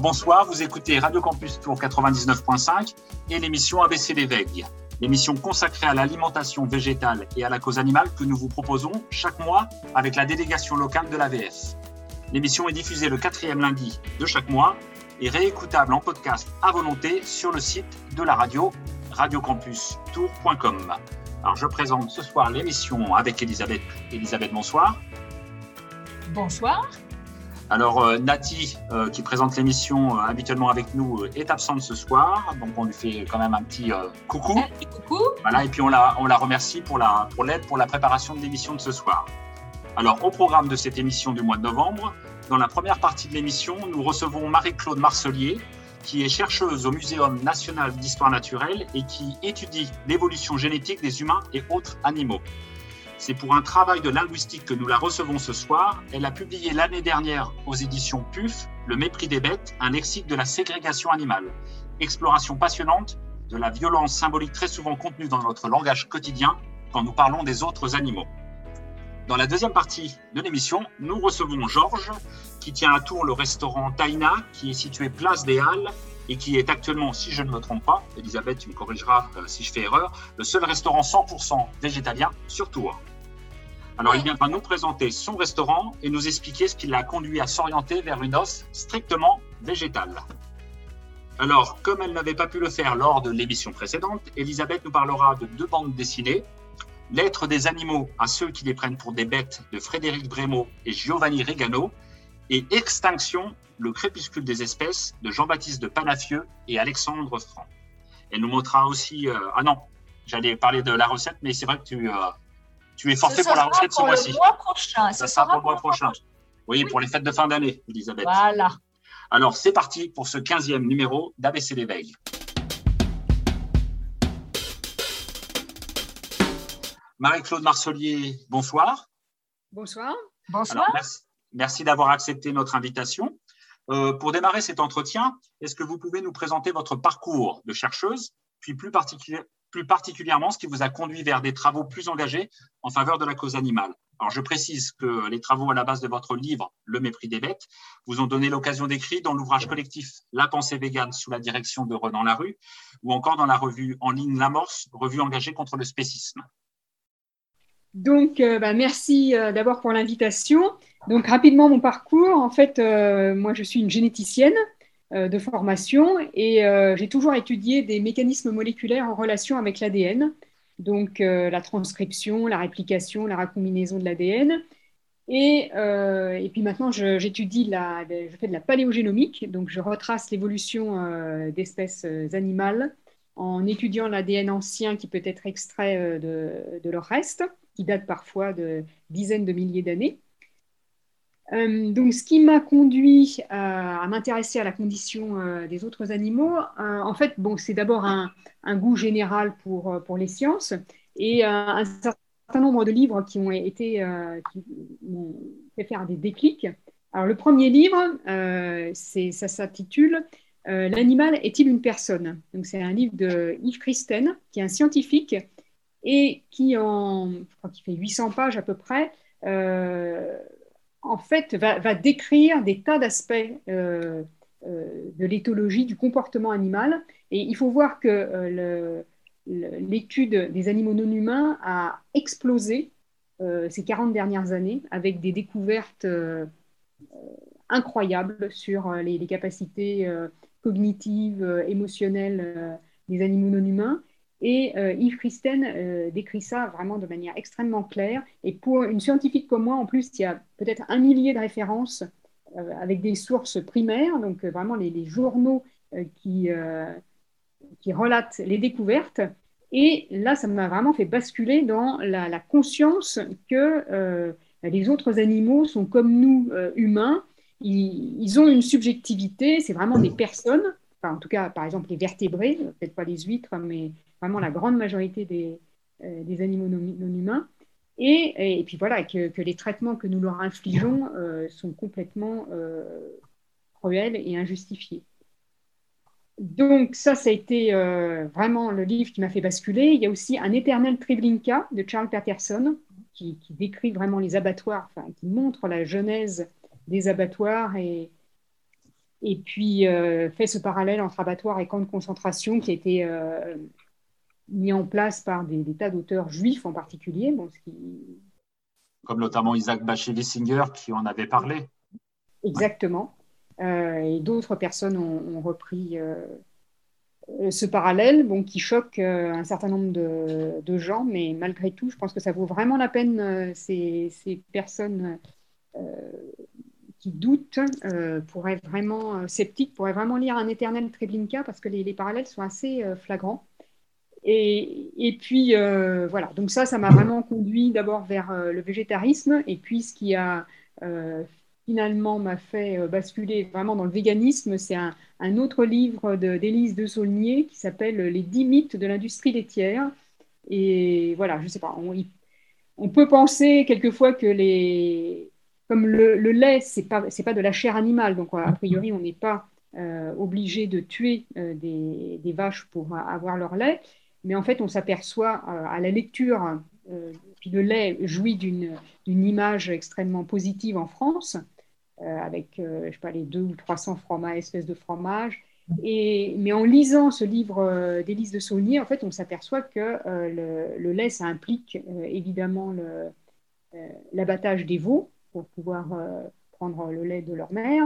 Bonsoir, vous écoutez Radio Campus Tour 99.5 et l'émission ABC l'éveil, l'émission consacrée à l'alimentation végétale et à la cause animale que nous vous proposons chaque mois avec la délégation locale de l'AVF. L'émission est diffusée le quatrième lundi de chaque mois et réécoutable en podcast à volonté sur le site de la radio radiocampustour.com. Alors je présente ce soir l'émission avec Elisabeth. Elisabeth, bonsoir. Bonsoir. Alors euh, Nati, euh, qui présente l'émission euh, habituellement avec nous, est absente ce soir, donc on lui fait quand même un petit coucou. coucou. Voilà, et puis on la, on la remercie pour l'aide pour, pour la préparation de l'émission de ce soir. Alors au programme de cette émission du mois de novembre, dans la première partie de l'émission, nous recevons Marie-Claude Marcelier, qui est chercheuse au Muséum national d'histoire naturelle et qui étudie l'évolution génétique des humains et autres animaux. C'est pour un travail de linguistique que nous la recevons ce soir. Elle a publié l'année dernière aux éditions PUF Le mépris des bêtes, un lexique de la ségrégation animale. Exploration passionnante de la violence symbolique très souvent contenue dans notre langage quotidien quand nous parlons des autres animaux. Dans la deuxième partie de l'émission, nous recevons Georges, qui tient à Tours le restaurant Taina, qui est situé place des Halles et qui est actuellement, si je ne me trompe pas, Elisabeth, tu me corrigeras euh, si je fais erreur, le seul restaurant 100% végétalien sur Tours. Alors, il viendra nous présenter son restaurant et nous expliquer ce qui l'a conduit à s'orienter vers une os strictement végétale. Alors, comme elle n'avait pas pu le faire lors de l'émission précédente, Elisabeth nous parlera de deux bandes dessinées L'être des animaux à ceux qui les prennent pour des bêtes de Frédéric Brémaud et Giovanni Regano et Extinction, le crépuscule des espèces de Jean-Baptiste de Panafieux et Alexandre Franc. Elle nous montrera aussi. Euh, ah non, j'allais parler de la recette, mais c'est vrai que tu, euh, tu es forfait pour la recette ce mois-ci. mois prochain. Ça, sera pour le mois prochain. Oui, pour les fêtes de fin d'année, Elisabeth. Voilà. Alors, c'est parti pour ce 15e numéro d'ABC l'éveil. Marie-Claude Marcelier, bonsoir. Bonsoir. Bonsoir. merci, d'avoir accepté notre invitation. Euh, pour démarrer cet entretien, est-ce que vous pouvez nous présenter votre parcours de chercheuse, puis plus, plus particulièrement ce qui vous a conduit vers des travaux plus engagés en faveur de la cause animale? Alors, je précise que les travaux à la base de votre livre, Le mépris des bêtes, vous ont donné l'occasion d'écrire dans l'ouvrage collectif La pensée végane sous la direction de Renan Larue, ou encore dans la revue en ligne L'Amorce, revue engagée contre le spécisme. Donc, euh, bah, merci euh, d'abord pour l'invitation. Donc, rapidement, mon parcours. En fait, euh, moi, je suis une généticienne de formation et j'ai toujours étudié des mécanismes moléculaires en relation avec l'ADN, donc la transcription, la réplication, la recombinaison de l'ADN. Et, puis maintenant, j'étudie la, je fais de la paléogénomique, donc je retrace l'évolution d'espèces animales en étudiant l'ADN ancien qui peut être extrait de, de leur reste, qui date parfois de dizaines de milliers d'années. Euh, donc, ce qui m'a conduit à, m'intéresser à la condition euh, des autres animaux, euh, en fait, bon, c'est d'abord un, goût général pour, pour les sciences et un certain nombre de livres qui ont été qui m'ont fait faire des déclics. Alors, le premier livre, ça s'intitule L'animal est-il une personne? Donc, c'est un livre de Yves Christen, qui est un scientifique et qui, en, fait 800 pages à peu près, en fait, va, décrire des tas d'aspects euh, euh, de l'éthologie, du comportement animal. Et il faut voir que euh, l'étude des animaux non humains a explosé ces 40 dernières années avec des découvertes incroyables sur les capacités cognitives, émotionnelles des animaux non humains. Et euh, Yves Christen euh, décrit ça vraiment de manière extrêmement claire. Et pour une scientifique comme moi, en plus, il y a peut-être un millier de références euh, avec des sources primaires, donc vraiment les, journaux qui, relatent les découvertes. Et là, ça m'a vraiment fait basculer dans la, conscience que les autres animaux sont comme nous, humains. Ils, ont une subjectivité, c'est vraiment des personnes. Enfin, en tout cas, par exemple, les vertébrés, peut-être pas les huîtres, mais vraiment la grande majorité des, euh, animaux non, humains. Et, puis voilà, que, que, les traitements que nous leur infligeons euh, sont complètement euh, cruels et injustifiés. Donc ça, ça a été vraiment le livre qui m'a fait basculer. Il y a aussi Un éternel Treblinka de Charles Patterson, qui, qui décrit vraiment les abattoirs, qui montre la genèse des abattoirs et, et puis fait ce parallèle entre abattoir et camp de concentration qui a été mis en place par des, tas d'auteurs juifs en particulier. Bon, ce qui... Comme notamment Isaac Bacheli-Singer qui en avait parlé. Exactement. et d'autres personnes ont, repris ce parallèle bon, qui choque un certain nombre de, de, gens, mais malgré tout, je pense que ça vaut vraiment la peine, ces, ces, personnes qui doutent euh, pourraient vraiment, euh, sceptiques, pourraient vraiment lire un éternel Treblinka parce que les, parallèles sont assez euh, flagrants. Et, et puis, voilà, donc ça, ça m'a vraiment conduit d'abord vers le végétarisme, et puis ce qui a finalement m'a fait basculer vraiment dans le véganisme, c'est un, autre livre d'Élise de, Saulnier qui s'appelle Les dix mythes de l'industrie laitière. Et voilà, je sais pas, on peut penser quelquefois que les, comme le, lait, ce n'est pas, pas de la chair animale, donc a priori, on n'est pas euh, obligé de tuer euh, des, vaches pour avoir leur lait, mais en fait, on s'aperçoit euh, à la lecture, puis le lait jouit d'une image extrêmement positive en France, avec, je sais pas, les deux ou 300 fromages, espèces de fromages. Mais en lisant ce livre d'Élise de Saulnier, en fait, on s'aperçoit que le, le, lait, ça implique évidemment l'abattage des veaux, pour pouvoir euh, prendre le lait de leur mère,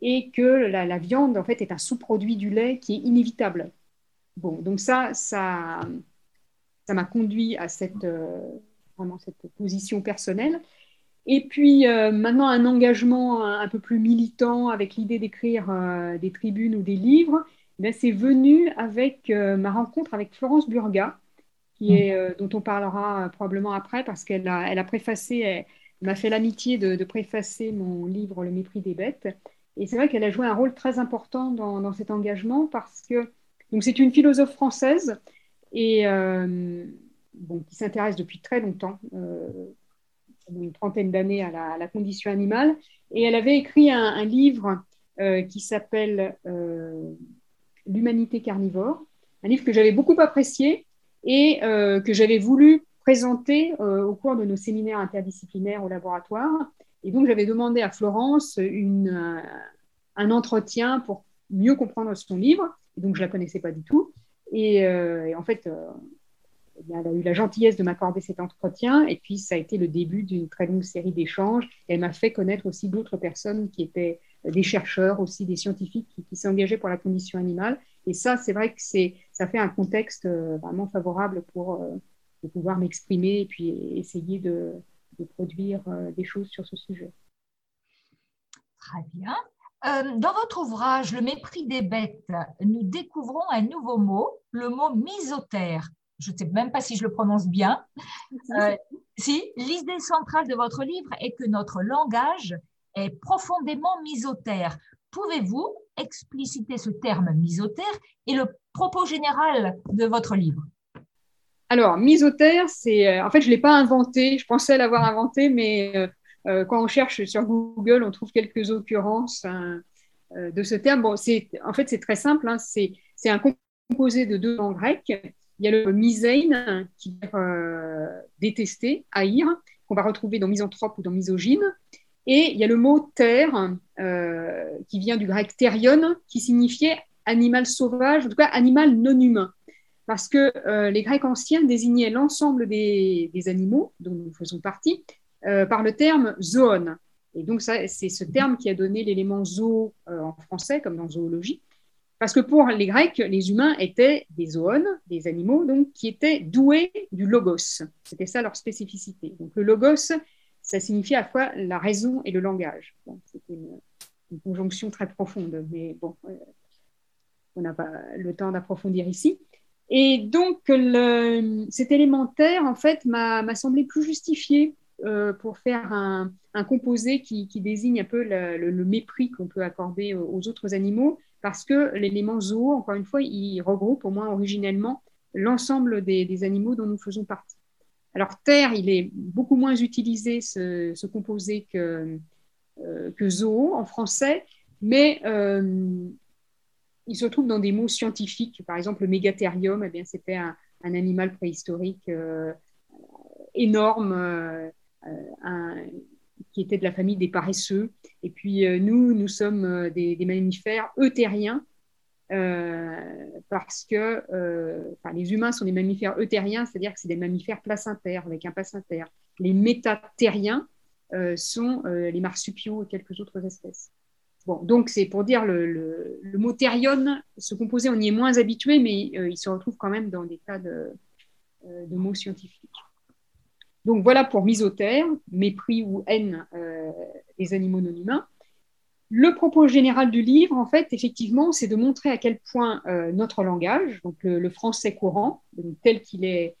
et que la, viande, en fait, est un sous-produit du lait qui est inévitable. Bon, donc ça, ça ça m'a conduit à cette, euh, vraiment cette position personnelle. Et puis euh, maintenant, un engagement un, peu plus militant avec l'idée d'écrire des tribunes ou des livres, eh c'est venu avec ma rencontre avec Florence Burga, qui est, dont on parlera probablement après, parce qu'elle a, elle a préfacé, m'a fait l'amitié de, préfacer mon livre Le mépris des bêtes. Et c'est vrai qu'elle a joué un rôle très important dans, cet engagement parce que c'est une philosophe française et euh, qui s'intéresse depuis très longtemps, euh, une trentaine d'années à la, condition animale. Et elle avait écrit un, livre euh, qui s'appelle L'humanité carnivore, un livre que j'avais beaucoup apprécié et que j'avais voulu présenté euh, au cours de nos séminaires interdisciplinaires au laboratoire. Et donc, j'avais demandé à Florence euh, un entretien pour mieux comprendre son livre. Et donc, je ne la connaissais pas du tout. Et, euh, en fait, elle a eu la gentillesse de m'accorder cet entretien. Et puis, ça a été le début d'une très longue série d'échanges. Elle m'a fait connaître aussi d'autres personnes qui étaient des chercheurs, aussi des scientifiques qui, qui s'engageaient pour la condition animale. Et ça, c'est vrai que ça fait un contexte vraiment favorable pour de pouvoir m'exprimer et puis essayer de, produire euh, des choses sur ce sujet. Très bien. Euh, dans votre ouvrage Le mépris des bêtes, nous découvrons un nouveau mot, le mot misotère. Je ne sais même pas si je le prononce bien. Euh, si, l'idée centrale de votre livre est que notre langage est profondément misotère. Pouvez-vous expliciter ce terme misotère et le propos général de votre livre? Alors, misotère, c'est. Euh, en fait, je ne l'ai pas inventé. Je pensais l'avoir inventé, mais euh, euh, quand on cherche sur Google, on trouve quelques occurrences hein, de ce terme. Bon, en fait, c'est très simple. Hein. c'est un composé de deux mots grecs. Il y a le misein, qui veut détester, haïr, qu'on va retrouver dans misanthrope ou dans misogyne. Et il y a le mot terre, qui vient du grec therion, qui signifiait animal sauvage, en tout cas animal non humain parce que euh, les Grecs anciens désignaient l'ensemble des, animaux dont nous faisons partie euh, par le terme zoon. Et donc, c'est ce terme qui a donné l'élément zoo euh, en français, comme dans zoologie. Parce que pour les Grecs, les humains étaient des zoons, des animaux, donc qui étaient doués du logos. C'était ça leur spécificité. Donc, le logos, ça signifie à la fois la raison et le langage. C'était une, une, conjonction très profonde, mais bon, on n'a pas le temps d'approfondir ici. Et donc, cet élémentaire, en fait, m'a semblé plus justifié euh, pour faire un, composé qui, désigne un peu le, mépris qu'on peut accorder aux autres animaux, parce que l'élément zoo, encore une fois, il regroupe au moins originellement l'ensemble des, animaux dont nous faisons partie. Alors, terre, il est beaucoup moins utilisé, ce, composé, que, euh, zoo en français, mais euh, il se trouve dans des mots scientifiques. Par exemple, le mégathérium, eh bien, c'était un, animal préhistorique euh, énorme, euh, qui étaient de la famille des paresseux. Et puis nous, nous sommes des, mammifères eutériens, parce que les humains sont des mammifères eutériens, c'est-à-dire que c'est des mammifères placentaires avec un placentaire. Les métatériens sont les marsupiaux et quelques autres espèces. Donc c'est pour dire le, mot thérion, ce composé, on y est moins habitué, mais euh, il se retrouve quand même dans des tas de, euh, mots scientifiques. Donc voilà pour misotère, mépris ou haine euh, des animaux non humains. Le propos général du livre, en fait, effectivement, c'est de montrer à quel point notre langage, donc le, français courant, tel qu'il est,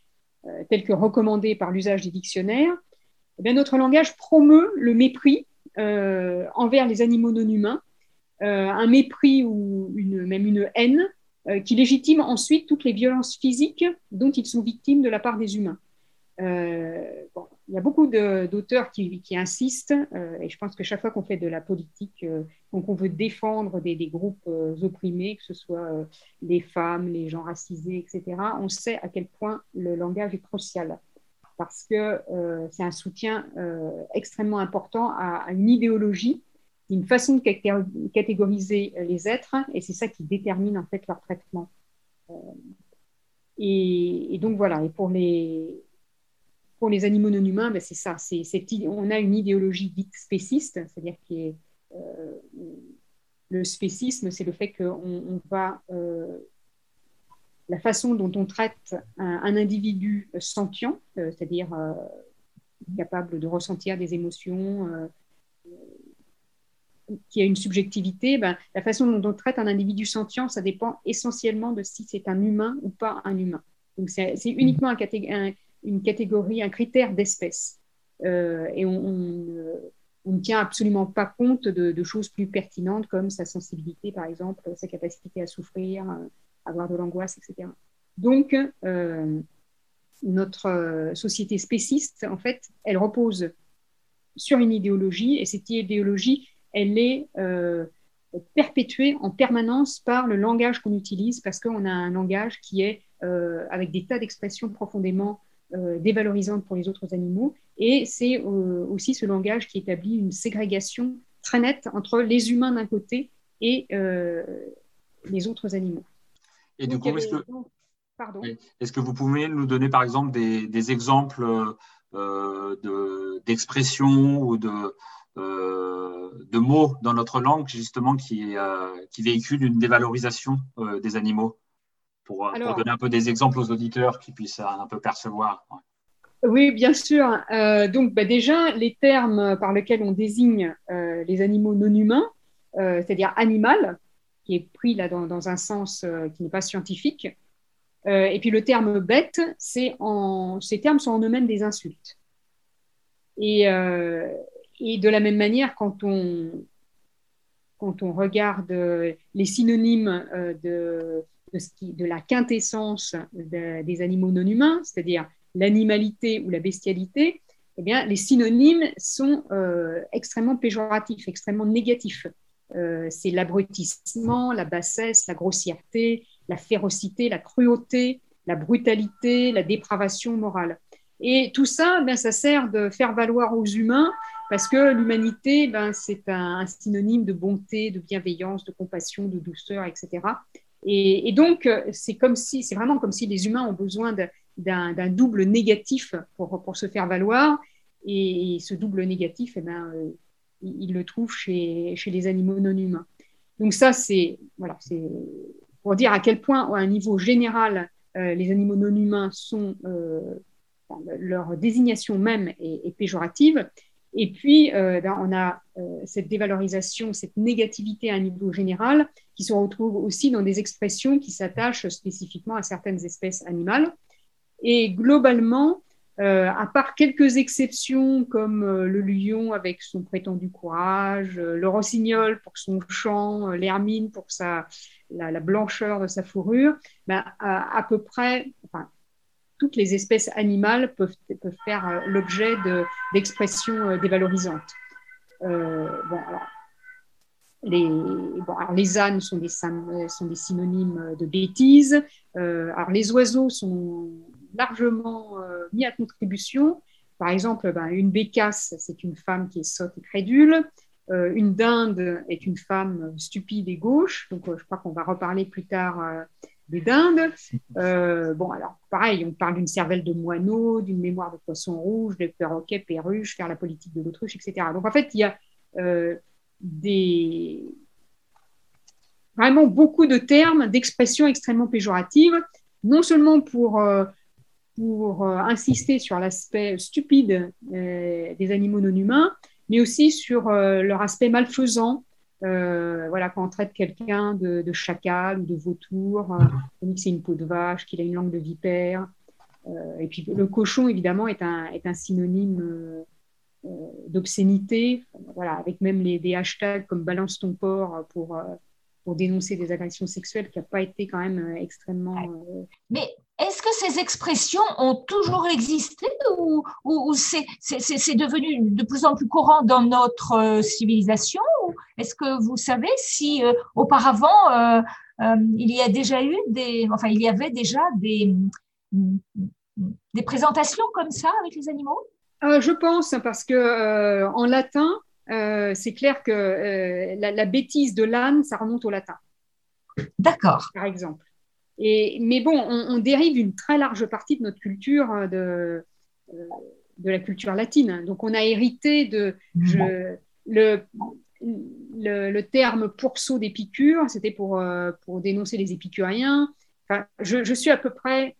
tel que recommandé par l'usage des dictionnaires, eh bien, notre langage promeut le mépris envers les animaux non humains, euh, un mépris ou même une haine euh, qui légitime ensuite toutes les violences physiques dont ils sont victimes de la part des humains. il y a beaucoup d'auteurs qui, insistent, et je pense que chaque fois qu'on fait de la politique, donc on veut défendre des, des groupes opprimés, que ce soit les femmes, les gens racisés, etc., on sait à quel point le langage est crucial parce que euh, c'est un soutien euh, extrêmement important à, une idéologie, une façon de catégoriser les êtres, et c'est ça qui détermine en fait leur traitement. Euh, et, donc voilà, et pour les, pour les animaux non humains, ben c'est ça, c'est, on a une idéologie dite spéciste, c'est-à-dire que le spécisme, c'est le fait qu'on on va la façon dont on traite un, individu sentient, euh, c'est-à-dire euh, capable de ressentir des émotions, euh, qui a une subjectivité, ben, la façon dont on traite un individu sentient, ça dépend essentiellement de si c'est un humain ou pas un humain. Donc c'est uniquement un une catégorie, un critère d'espèce. et on, ne tient absolument pas compte de, choses plus pertinentes comme sa sensibilité, par exemple, sa capacité à souffrir, avoir de l'angoisse, etc. Donc, euh, notre euh, société spéciste, en fait, elle repose sur une idéologie, et cette idéologie, elle est euh, perpétuée en permanence par le langage qu'on utilise, parce qu'on a un langage qui est avec des tas d'expressions profondément dévalorisantes pour les autres animaux, et c'est aussi ce langage qui établit une ségrégation très nette entre les humains d'un côté et les autres animaux. Et du coup, est-ce que, vous pouvez nous donner par exemple des, exemples euh, d'expressions ou de, euh, de mots dans notre langue justement qui, euh, qui véhiculent une dévalorisation des animaux? Pour, donner un peu des exemples aux auditeurs qui puissent un peu percevoir. Oui, bien sûr. donc bah, déjà, les termes par lesquels on désigne les animaux non humains, c'est-à-dire animal, qui est pris là dans, un sens euh, qui n'est pas scientifique. Euh, et puis le terme bête, ces termes sont en eux-mêmes des insultes. Et, euh, et, de la même manière, quand on, quand on regarde les synonymes de, de la quintessence des animaux non humains, c'est-à-dire l'animalité ou la bestialité, eh bien, les synonymes sont extrêmement péjoratifs, extrêmement négatifs. Euh, c'est l'abrutissement, la bassesse, la grossièreté, la férocité, la cruauté, la brutalité, la dépravation morale. Et tout ça, ben, ça sert de faire valoir aux humains parce que l'humanité, ben, c'est un, synonyme de bonté, de bienveillance, de compassion, de douceur, etc. Et, donc, c'est comme si, c'est vraiment comme si les humains ont besoin d'un double négatif pour, se faire valoir. Et, ce double négatif, eh ben, il le trouve chez, chez les animaux non humains. Donc ça, c'est voilà, pour dire à quel point, à un niveau général, euh, les animaux non humains sont, euh, leur désignation même est, péjorative. Et puis, euh, ben, on a cette dévalorisation, cette négativité à un niveau général qui se retrouve aussi dans des expressions qui s'attachent spécifiquement à certaines espèces animales. Et globalement, euh, à part quelques exceptions comme euh, le lion avec son prétendu courage, euh, le rossignol pour son chant, l'hermine pour sa, la, blancheur de sa fourrure, ben, à, peu près, toutes les espèces animales peuvent, faire l'objet d'expressions dévalorisantes. les, ânes sont des, synonymes de bêtises. les oiseaux sont largement euh, mis à contribution par exemple, ben, une bécasse, c'est une femme qui est sotte et crédule. une dinde est une femme stupide et gauche. Donc, je crois qu'on va reparler plus tard des dindes. bon, alors, pareil, on parle d'une cervelle de moineau, d'une mémoire de poisson rouge, de perroquet, perruche, faire la politique de l'autruche, etc. Donc, en fait, il y a vraiment beaucoup de termes, d'expressions extrêmement péjoratives, non seulement pour, euh, pour euh, insister sur l'aspect stupide euh, des animaux non humains, mais aussi sur leur aspect malfaisant. voilà, quand on traite quelqu'un de, chacal ou de vautour, on dit que c'est une peau de vache, qu'il a une langue de vipère. et puis le cochon, évidemment, est un, est un synonyme d'obscénité, voilà, avec même les, des hashtags comme balance ton porc pour, pour dénoncer des agressions sexuelles qui n'a pas été quand même euh, extrêmement. Euh, Mais est-ce que ces expressions ont toujours existé ou, ou, c'est devenu de plus en plus courant dans notre euh, civilisation Est-ce que vous savez si auparavant il y a déjà eu des, enfin il y avait déjà des, des présentations comme ça avec les animaux? Je pense parce que en latin, euh, c'est clair que euh, la, bêtise de l'âne, ça remonte au latin. D'accord. Par exemple. Et, mais bon, on, dérive une très large partie de notre culture euh, de, de la culture latine. Donc on a hérité de je, le, le, terme pourceau d'épicure, c'était pour, pour dénoncer les épicuriens. Enfin, je, je suis à peu près,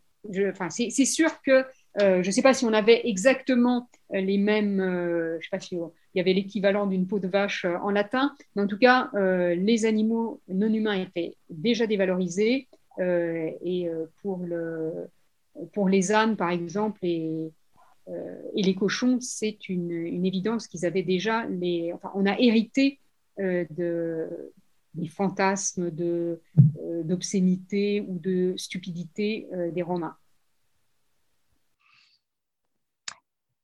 enfin, c'est sûr que je ne sais pas si on avait exactement les mêmes, je sais pas si il y avait l'équivalent d'une peau de vache euh, en latin. Mais en tout cas, euh, les animaux non humains étaient déjà dévalorisés. Euh, et pour, le, pour les ânes, par exemple, et, et les cochons, c'est une, évidence qu'ils avaient déjà. Enfin, on a hérité de, des fantasmes d'obscénité ou de stupidité des Romains.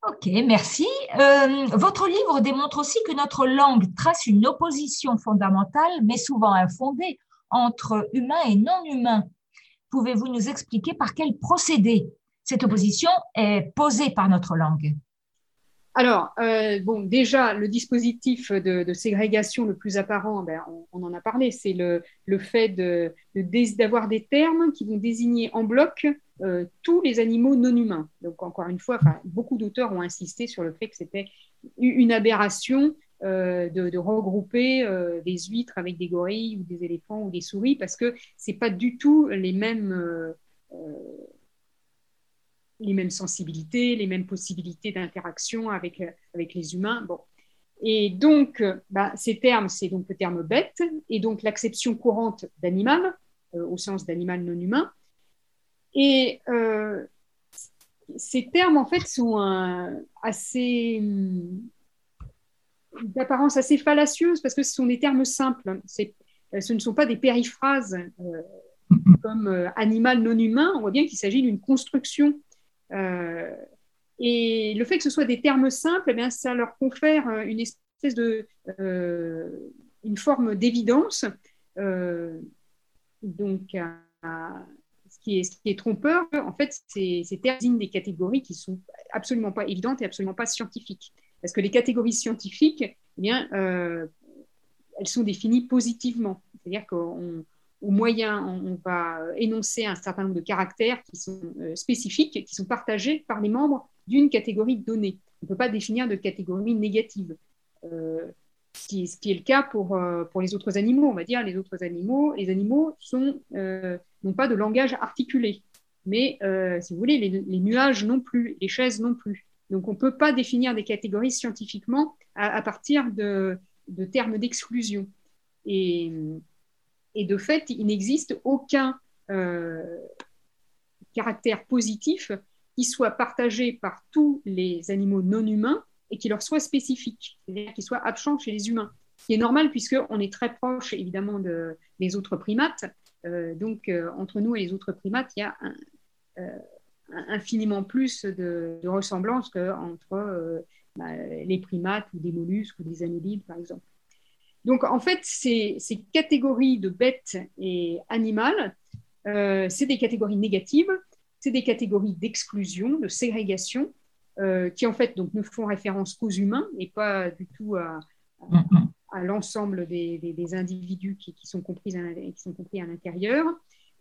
Ok, merci. Euh, votre livre démontre aussi que notre langue trace une opposition fondamentale, mais souvent infondée, entre humain et non humain. Pouvez-vous nous expliquer par quel procédé cette opposition est posée par notre langue? Alors, euh, bon, déjà, le dispositif de, ségrégation le plus apparent, ben, on, en a parlé, c'est le, fait d'avoir de, des termes qui vont désigner en bloc euh, tous les animaux non humains. Donc, encore une fois, beaucoup d'auteurs ont insisté sur le fait que c'était une aberration euh, de, regrouper des huîtres avec des gorilles ou des éléphants ou des souris parce que ce n'est pas du tout les mêmes les mêmes sensibilités, les mêmes possibilités d'interaction avec, euh, avec les humains. Bon. Et donc, euh, bah, ces termes, c'est donc le terme bête, et donc l'acception courante d'animal, euh, au sens d'animal non humain. Et ces termes, en fait, sont assez d'apparence assez fallacieuse parce que ce sont des termes simples. Ce ne sont pas des périphrases comme animal non humain. On voit bien qu'il s'agit d'une construction euh, et le fait que ce soit des termes simples, eh bien, ça leur confère euh, une espèce de euh, une forme d'évidence. donc, ce qui, est, trompeur, en fait, ces, ces termes des catégories qui sont absolument pas évidentes et absolument pas scientifiques. Parce que les catégories scientifiques, eh bien, elles sont définies positivement. C'est-à-dire qu'on au moyen, on, va énoncer un certain nombre de caractères qui sont euh, spécifiques, qui sont partagés par les membres d'une catégorie donnée. On ne peut pas définir de catégorie négative. Euh, ce, qui, est le cas pour, euh, pour les autres animaux. On va dire les autres animaux, les animaux n'ont pas de langage articulé. Mais, si vous voulez, les, nuages non plus, les chaises non plus. Donc, on ne peut pas définir des catégories scientifiquement à, partir de, termes d'exclusion. Et, de fait, il n'existe aucun euh, caractère positif qui soit partagé par tous les animaux non humains et qui leur soit spécifique, c'est-à-dire qui soit absent chez les humains. Ce qui est normal puisqu'on est très proche évidemment de, des autres primates. Euh, donc euh, entre nous et les autres primates, il y a infiniment plus de, de ressemblances qu'entre bah, les primates ou des mollusques ou des annélides par exemple. Donc, en fait, ces, catégories de bêtes et animales, euh, c'est des catégories négatives, c'est des catégories d'exclusion, de ségrégation, qui en fait donc, ne font référence qu'aux humains et pas du tout à, à, l'ensemble des, des, individus qui, qui, sont compris à, qui sont compris à l'intérieur.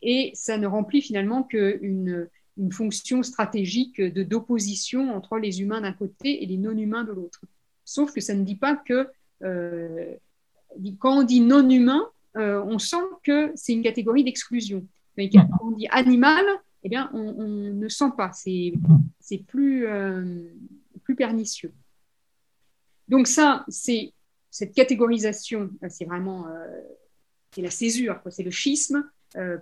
Et ça ne remplit finalement qu'une une fonction stratégique de d'opposition entre les humains d'un côté et les non-humains de l'autre. Sauf que ça ne dit pas que euh, quand on dit non-humain, euh, on sent que c'est une catégorie d'exclusion. Quand on dit animal, eh bien, on, ne sent pas. C'est plus, euh, plus pernicieux. Donc ça, c'est cette catégorisation, c'est vraiment c'est la césure, c'est le schisme.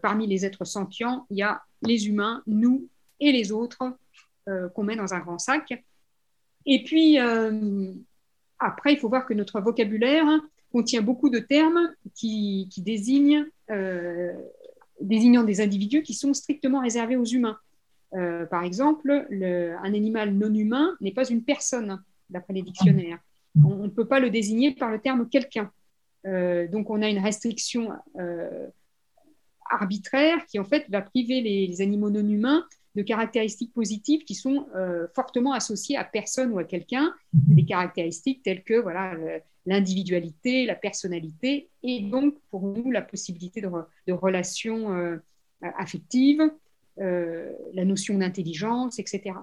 Parmi les êtres sentients, il y a les humains, nous et les autres qu'on met dans un grand sac. Et puis, après, il faut voir que notre vocabulaire contient beaucoup de termes qui, désignent, euh, désignant des individus qui sont strictement réservés aux humains. Euh, par exemple, un animal non humain n'est pas une personne, d'après les dictionnaires. On ne peut pas le désigner par le terme quelqu'un. Euh, donc, on a une restriction arbitraire qui, en fait, va priver les animaux non humains de caractéristiques positives qui sont euh, fortement associées à personne ou à quelqu'un, des caractéristiques telles que voilà l'individualité, la personnalité, et donc pour nous la possibilité de, relations euh, affectives, euh, la notion d'intelligence, etc.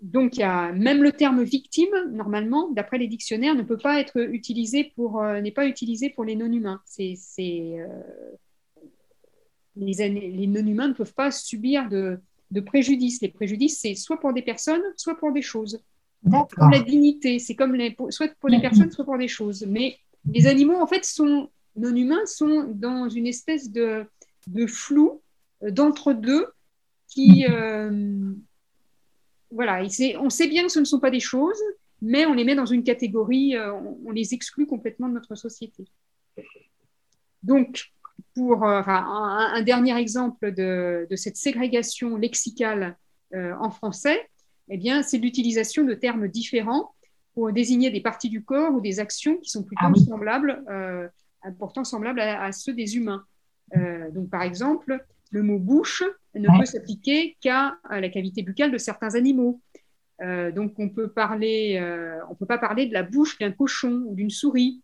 Donc, il y a, même le terme victime, normalement, d'après les dictionnaires, ne peut pas être utilisé pour, n'est pas utilisé pour les non-humains. C'est, les, non-humains ne peuvent pas subir de, préjudice. Les préjudices, c'est soit pour des personnes, soit pour des choses. Comme la dignité, c'est comme les, soit pour des mm-hmm. personnes, soit pour des choses. Mais les animaux, en fait, sont non-humains, sont dans une espèce de, flou euh, d'entre-deux qui. Euh, voilà, on sait bien que ce ne sont pas des choses, mais on les met dans une catégorie, euh, on les exclut complètement de notre société. Donc, pour euh, un, dernier exemple de, cette ségrégation lexicale euh, en français, eh bien, c'est l'utilisation de termes différents pour désigner des parties du corps ou des actions qui sont plutôt ah semblables, euh, pourtant semblables à, ceux des humains. donc, par exemple, le mot bouche ne peut s'appliquer qu'à la cavité buccale de certains animaux. donc, on peut parler, on peut pas parler de la bouche d'un cochon ou d'une souris.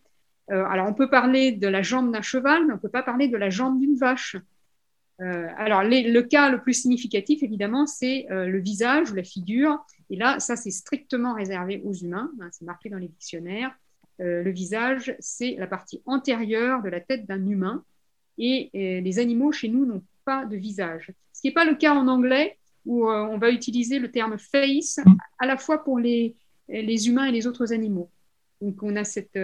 Euh, alors, on peut parler de la jambe d'un cheval, mais on ne peut pas parler de la jambe d'une vache. Euh, alors, le cas le plus significatif, évidemment, c'est euh, le visage ou la figure. Et là, ça, c'est strictement réservé aux humains. Hein, c'est marqué dans les dictionnaires. le visage, c'est la partie antérieure de la tête d'un humain. Et, les animaux, chez nous, n'ont pas de visage. Ce qui n'est pas le cas en anglais, où on va utiliser le terme face à la fois pour les, les humains et les autres animaux. Donc, on a cette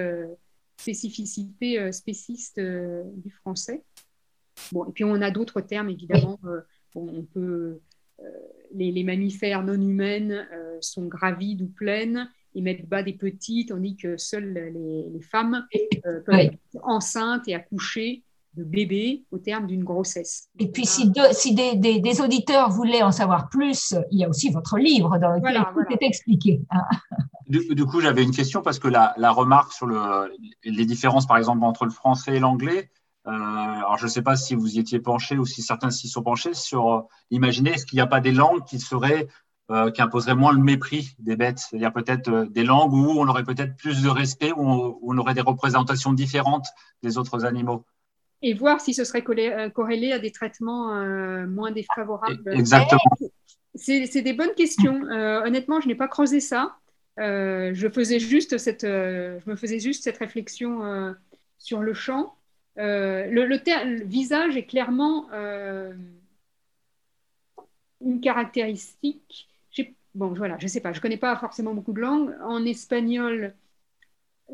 spécificité euh, spéciste euh, du français. Bon, et puis on a d'autres termes, évidemment. Euh, on peut, les, mammifères non humaines sont gravides ou pleines et mettent bas des petits, tandis que seules les, femmes peuvent être enceintes et accoucher de bébés au terme d'une grossesse. Et puis, si, si des, des, auditeurs voulaient en savoir plus, il y a aussi votre livre dans lequel tout est expliqué. Hein. Du, coup, j'avais une question parce que la, la, remarque sur le, les différences, par exemple, entre le français et l'anglais, euh, alors je ne sais pas si vous y étiez penché ou si certains s'y sont penchés sur, euh, imaginez, est-ce qu'il n'y a pas des langues qui seraient euh, qui imposeraient moins le mépris des bêtes, c'est-à-dire peut-être des langues où on aurait peut-être plus de respect, où on, aurait des représentations différentes des autres animaux et voir si ce serait corrélé à des traitements moins défavorables. Exactement. C'est des bonnes questions. honnêtement, je n'ai pas creusé ça. Euh, je, faisais juste cette, euh, je me faisais juste cette réflexion euh, sur le champ. Le, visage est clairement une caractéristique. Bon, voilà, je ne sais pas, je ne connais pas forcément beaucoup de langues. En espagnol,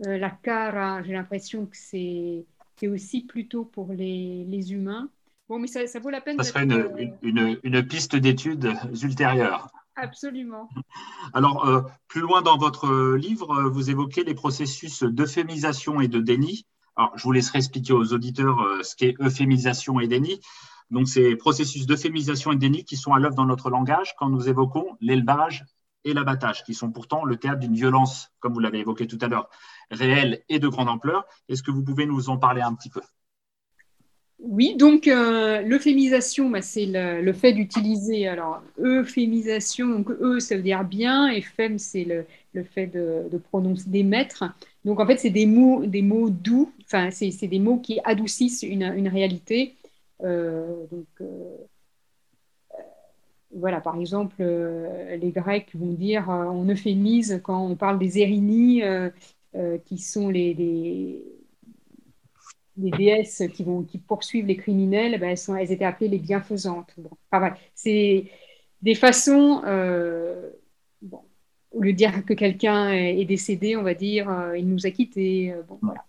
la cara, j'ai l'impression que c'est aussi plutôt pour les, les, humains. Bon, mais ça, ça vaut la peine. Ça serait une, une, une, piste d'études ultérieure. Absolument. Alors, euh, plus loin dans votre livre, euh, vous évoquez les processus d'euphémisation et de déni. Alors, je vous laisserai expliquer aux auditeurs euh, ce qu'est euphémisation et déni. Donc, ces processus d'euphémisation et de déni qui sont à l'œuvre dans notre langage quand nous évoquons l'élevage et l'abattage, qui sont pourtant le théâtre d'une violence, comme vous l'avez évoqué tout à l'heure, réelle et de grande ampleur. Est-ce que vous pouvez nous en parler un petit peu? Oui, donc euh, l'euphémisation, bah, c'est le, fait d'utiliser, alors euphémisation, donc e, ça veut dire bien, et femme, c'est le, fait de, prononcer, d'émettre. Donc en fait, c'est des mots, des mots doux, enfin, c'est des mots qui adoucissent une, réalité. Euh, donc, euh, voilà, par exemple, les Grecs vont dire, on euphémise quand on parle des érinies, qui sont les déesses qui, vont, qui poursuivent les criminels, ben, elles, étaient appelées les bienfaisantes. Bon, c'est des façons, euh, bon, au lieu de dire que quelqu'un est décédé, on va dire euh, il nous a quittés. Euh, bon, voilà.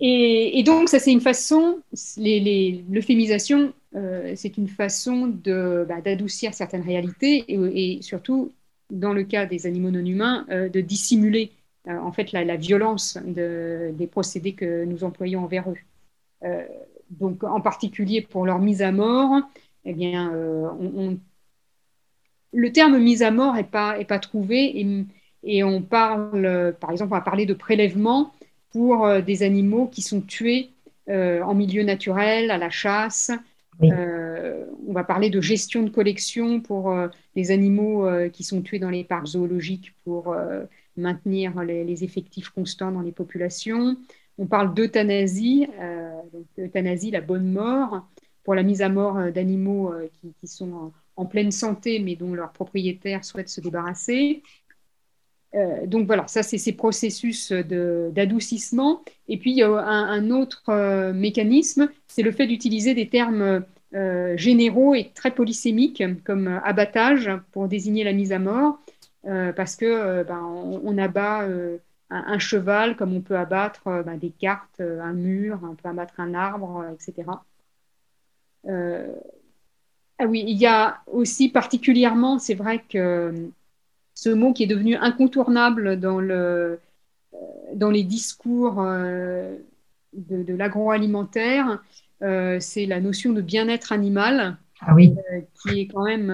Et, donc, ça, c'est une façon, l'euphémisation, les, c'est une façon bah, d'adoucir certaines réalités et, surtout, dans le cas des animaux non humains, de dissimuler euh, en fait la, violence des procédés que nous employons envers eux. Euh, donc, en particulier pour leur mise à mort, eh bien, euh, le terme mise à mort n'est pas, est pas trouvé et, on parle, par exemple, on va parler de prélèvement pour des animaux qui sont tués en milieu naturel, à la chasse. on va parler de gestion de collection pour des animaux qui sont tués dans les parcs zoologiques pour maintenir les, effectifs constants dans les populations. On parle d'euthanasie, euh, euthanasie, la bonne mort, pour la mise à mort euh, d'animaux euh, qui, sont en, pleine santé, mais dont leurs propriétaires souhaitent se débarrasser. Donc voilà, ça c'est ces processus d'adoucissement. Et puis il y a un, autre mécanisme, c'est le fait d'utiliser des termes généraux et très polysémiques, comme abattage pour désigner la mise à mort, euh, parce que euh, ben, on, abat euh, un, cheval comme on peut abattre ben, des cartes, un mur, on peut abattre un arbre, etc. ah oui, il y a aussi particulièrement, c'est vrai que ce mot qui est devenu incontournable dans, le, dans les discours de, de l'agroalimentaire, c'est la notion de bien-être animal, ah oui. qui est quand même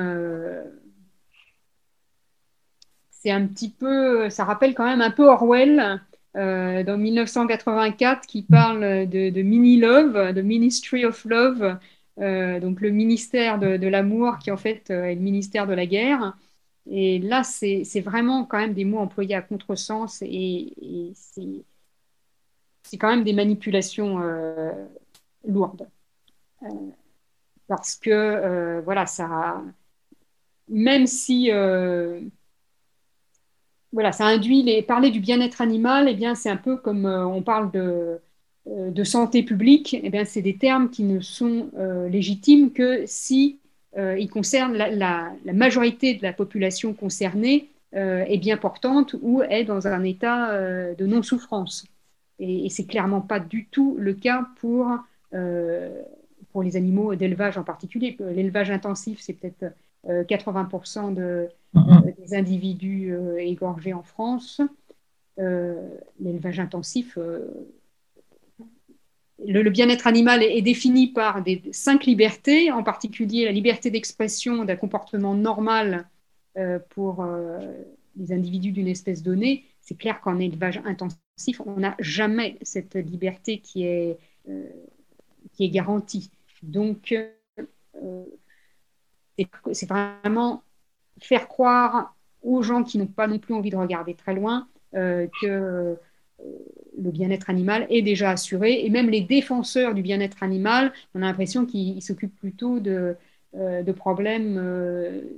c'est un petit peu, ça rappelle quand même un peu Orwell euh, dans 1984 qui parle de, mini love, de Ministry of Love, euh, donc le ministère de, l'amour qui en fait euh, est le ministère de la guerre. Et là, c'est vraiment quand même des mots employés à contresens et, et c'est quand même des manipulations lourdes. parce que, voilà, ça. Même si voilà, ça induit les parler du bien-être animal. Eh bien, c'est un peu comme euh, on parle de, euh, de santé publique. Eh bien, c'est des termes qui ne sont euh, légitimes que si ils concernent la, majorité de la population concernée est bien portante ou est dans un état de non-souffrance. Et, et c'est clairement pas du tout le cas pour pour les animaux d'élevage en particulier. L'élevage intensif, c'est peut-être 80% de, mm-hmm. des individus euh, égorgés en France. Euh, l'élevage intensif, euh, le, bien-être animal est, défini par des, cinq libertés, en particulier la liberté d'expression d'un comportement normal pour les individus d'une espèce donnée. C'est clair qu'en élevage intensif, on n'a jamais cette liberté qui est, qui est garantie. Donc, c'est vraiment faire croire aux gens qui n'ont pas non plus envie de regarder très loin euh, que euh, le bien-être animal est déjà assuré. Et même les défenseurs du bien-être animal, on a l'impression qu'ils s'occupent plutôt de, euh, problèmes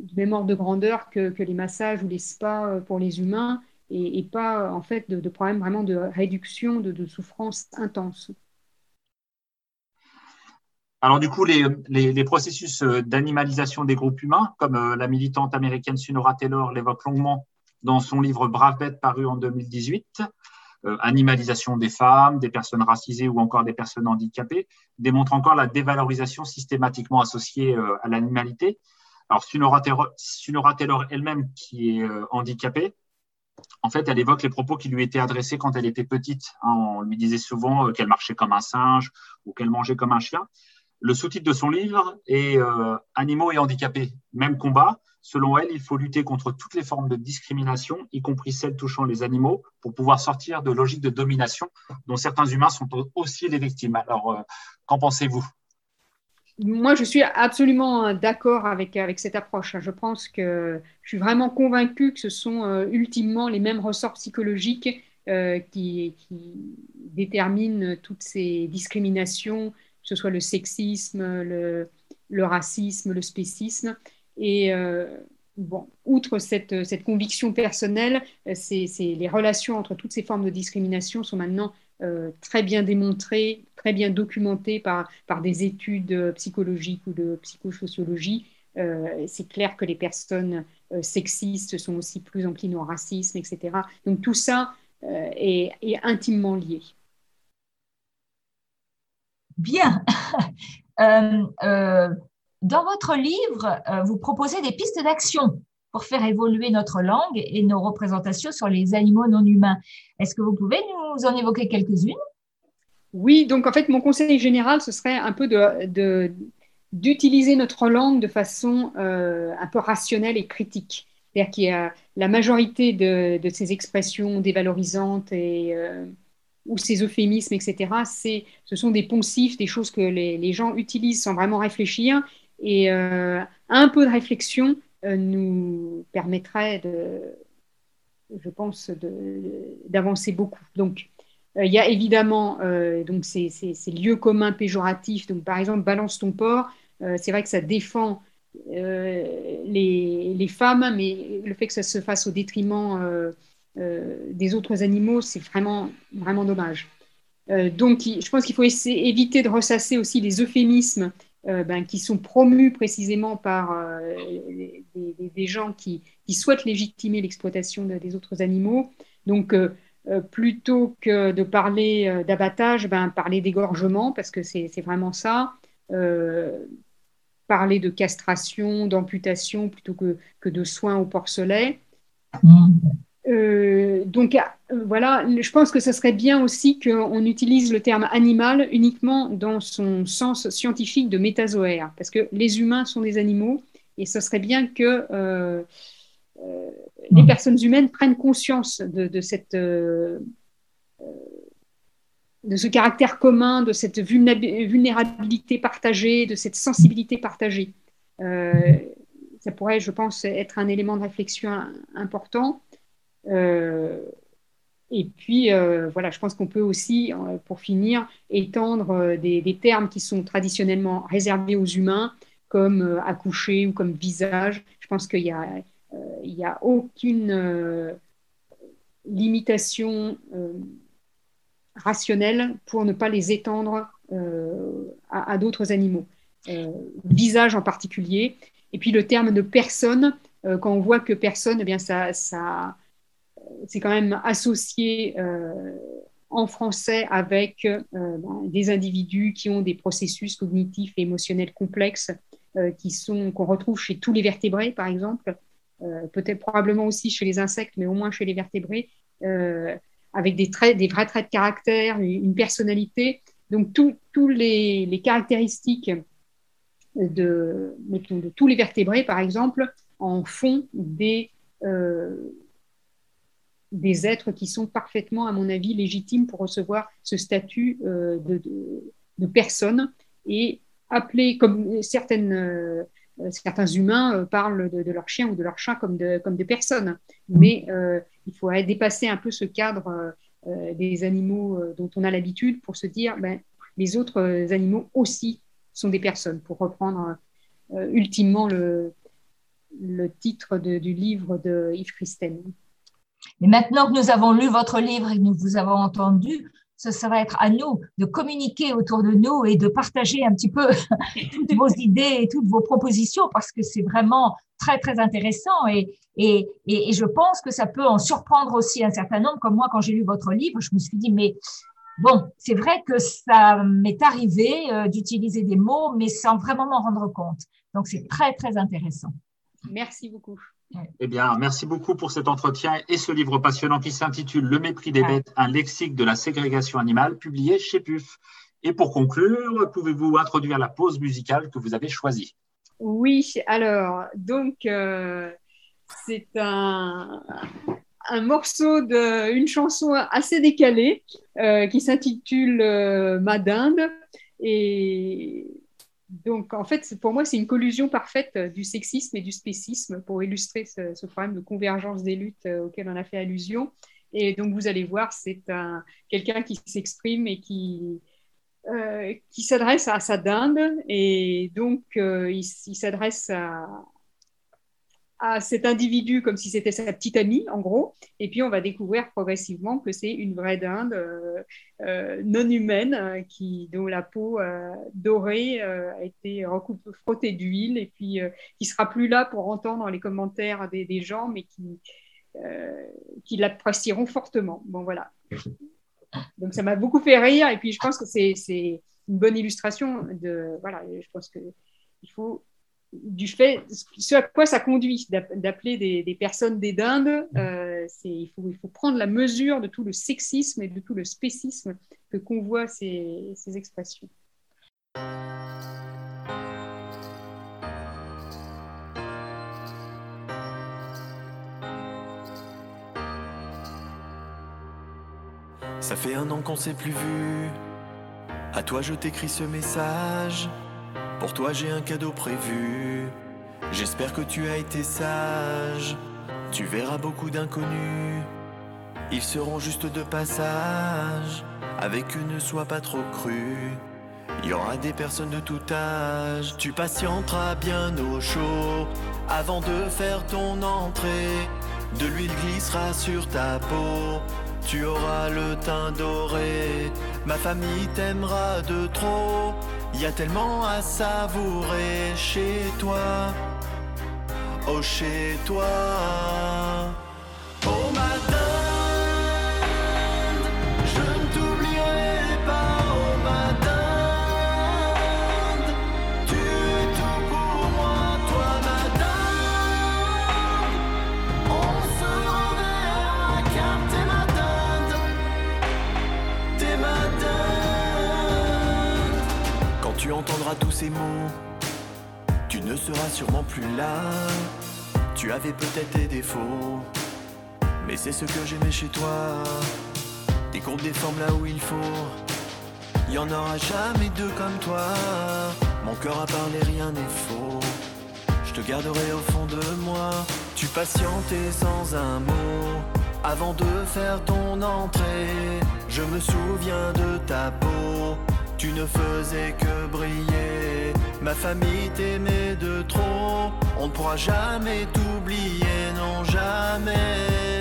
du même ordre de grandeur que, les massages ou les spas pour les humains, et, pas en fait de, problèmes vraiment de réduction de, de souffrance intense. Alors du coup, les, processus euh, d'animalisation des groupes humains, comme euh, la militante américaine Sunora Taylor l'évoque longuement dans son livre Brave bête paru en 2018, euh, animalisation des femmes, des personnes racisées ou encore des personnes handicapées, démontre encore la dévalorisation systématiquement associée à l'animalité. Alors Sunora Taylor, elle-même, qui est handicapée, en fait, elle évoque les propos qui lui étaient adressés quand elle était petite. Hein, on lui disait souvent qu'elle marchait comme un singe ou qu'elle mangeait comme un chien le sous-titre de son livre est euh, Animaux et handicapés. Même combat, selon elle, il faut lutter contre toutes les formes de discrimination, y compris celles touchant les animaux, pour pouvoir sortir de logiques de domination dont certains humains sont aussi les victimes. Alors, euh, qu'en pensez-vous? Moi, je suis absolument d'accord avec, cette approche. Je pense que je suis vraiment convaincue que ce sont euh, ultimement les mêmes ressorts psychologiques euh, qui, déterminent toutes ces discriminations, que ce soit le sexisme, le racisme, le spécisme. Et euh, bon, outre cette, cette conviction personnelle, c'est les relations entre toutes ces formes de discrimination sont maintenant euh, très bien démontré, très bien documenté par, par des études euh, psychologiques ou de psychosociologie. Euh, c'est clair que les personnes sexistes sont aussi plus enclines au racisme, etc. Donc tout ça est, intimement lié. Bien. dans votre livre, vous proposez des pistes d'action pour faire évoluer notre langue et nos représentations sur les animaux non humains. Est-ce que vous pouvez nous en évoquer quelques-unes? Oui, donc en fait, mon conseil général, ce serait un peu d'utiliser notre langue de façon euh, un peu rationnelle et critique. C'est-à-dire qu'il y a la majorité de, ces expressions dévalorisantes et, euh, ou ces euphémismes, etc., ce sont des poncifs, des choses que les gens utilisent sans vraiment réfléchir. Et euh, un peu de réflexion euh, nous permettrait, de, je pense, d'avancer beaucoup. Donc, euh, il y a évidemment donc ces, ces, lieux communs péjoratifs. Donc, par exemple, balance ton porc. c'est vrai que ça défend les, les, femmes, mais le fait que ça se fasse au détriment des autres animaux, c'est vraiment, vraiment dommage. donc, je pense qu'il faut éviter de ressasser aussi les euphémismes euh, ben, qui sont promus précisément par euh, des, gens qui, souhaitent légitimer l'exploitation des autres animaux. Donc, euh, plutôt que de parler d'abattage, ben, parler d'égorgement, parce que c'est vraiment ça. parler de castration, d'amputation, plutôt que, que, de soins au porcelet. Mmh. Euh, donc euh, voilà, je pense que ce serait bien aussi qu'on utilise le terme animal uniquement dans son sens scientifique de métazoaire, parce que les humains sont des animaux, et ce serait bien que euh, les hmm. personnes humaines prennent conscience de, cette, de ce caractère commun, de cette vulnérabilité partagée, de cette sensibilité partagée. ça pourrait, je pense, être un élément de réflexion important. Euh, et puis, euh, voilà, je pense qu'on peut aussi, euh, pour finir, étendre des, termes qui sont traditionnellement réservés aux humains, comme accoucher ou comme visage. Je pense qu'il n'y a, il a aucune limitation rationnelle pour ne pas les étendre à, d'autres animaux. visage en particulier. Et puis le terme de personne, quand on voit que personne, eh bien ça, ça, c'est quand même associé euh, en français avec euh, ben, des individus qui ont des processus cognitifs et émotionnels complexes euh, qui sont qu'on retrouve chez tous les vertébrés, par exemple, peut-être probablement aussi chez les insectes, mais au moins chez les vertébrés, avec des traits, vrais traits de caractère, une personnalité. Donc tous les, caractéristiques de, de, tous les vertébrés, par exemple, en font des des êtres qui sont parfaitement, à mon avis, légitimes pour recevoir ce statut euh, de, de, personne et appeler, comme certaines, euh, certains humains euh, parlent de, leur chien ou de leur chat comme de, comme des personnes. Mmh. Mais il faudrait dépasser un peu ce cadre des animaux dont on a l'habitude pour se dire, ben, les autres animaux aussi sont des personnes, pour reprendre ultimement le, le titre du livre de Yves Christen. Et maintenant que nous avons lu votre livre et que nous vous avons entendu, ce serait être à nous de communiquer autour de nous et de partager un petit peu toutes vos idées et toutes vos propositions parce que c'est vraiment très, très intéressant et, et, et, je pense que ça peut en surprendre aussi un certain nombre. Comme moi, quand j'ai lu votre livre, je me suis dit, mais bon, c'est vrai que ça m'est arrivé euh, d'utiliser des mots, mais sans vraiment m'en rendre compte. Donc, c'est très, très intéressant. Merci beaucoup. Eh bien, merci beaucoup pour cet entretien et ce livre passionnant qui s'intitule Le mépris des bêtes, un lexique de la ségrégation animale, publié chez PUF. Et pour conclure, pouvez-vous introduire la pause musicale que vous avez choisie? Oui, alors, donc, c'est un, un morceau d'une chanson assez décalée qui s'intitule Ma dinde. Et donc, en fait, pour moi, c'est une collusion parfaite du sexisme et du spécisme pour illustrer ce, problème de convergence des luttes auquel on a fait allusion. Et donc, vous allez voir, c'est quelqu'un qui s'exprime et qui, euh, qui s'adresse à sa dinde. Et donc, euh, il, s'adresse à, à cet individu comme si c'était sa petite amie, en gros. Et puis, on va découvrir progressivement que c'est une vraie dinde euh, non humaine qui, dont la peau dorée a été frottée d'huile et puis qui sera plus là pour entendre les commentaires des, gens, mais qui, qui l'apprécieront fortement. Bon, voilà. Donc, ça m'a beaucoup fait rire. Et puis, je pense que c'est une bonne illustration de. Voilà, je pense qu'il faut. Du fait, ce à quoi ça conduit d'appeler des, personnes des dindes, euh, il, faut, prendre la mesure de tout le sexisme et de tout le spécisme que convoient ces, ces expressions. Ça fait un an qu'on s'est plus vu. À toi je t'écris ce message. Pour toi j'ai un cadeau prévu. J'espère que tu as été sage. Tu verras beaucoup d'inconnus. Ils seront juste de passage. Avec eux ne sois pas trop cru. Il y aura des personnes de tout âge. Tu patienteras bien au chaud. Avant de faire ton entrée. De l'huile glissera sur ta peau tu auras le teint doré, ma famille t'aimera de trop, y a tellement à savourer chez toi, oh chez toi, tous ces mots, tu ne seras sûrement plus là. Tu avais peut-être des défauts, mais c'est ce que j'aimais chez toi. Des courbes, des formes là où il faut. Y en aura jamais deux comme toi. Mon cœur a parlé, rien n'est faux. Je te garderai au fond de moi. Tu patientais sans un mot. Avant de faire ton entrée, je me souviens de ta peau tu ne faisais que briller. Ma famille t'aimait de trop. On ne pourra jamais t'oublier, non jamais.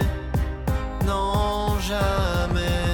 Non jamais.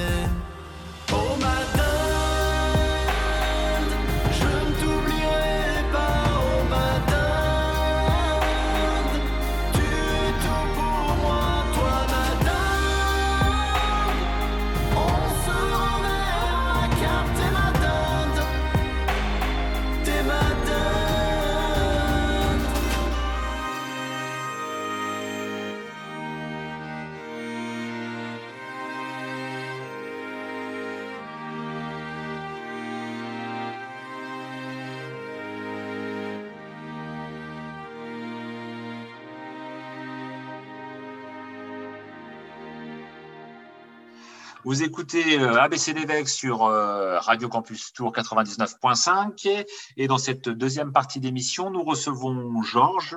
Vous écoutez euh, ABC d'évêque sur euh, Radio Campus Tour 99.5 et dans cette deuxième partie d'émission, nous recevons Georges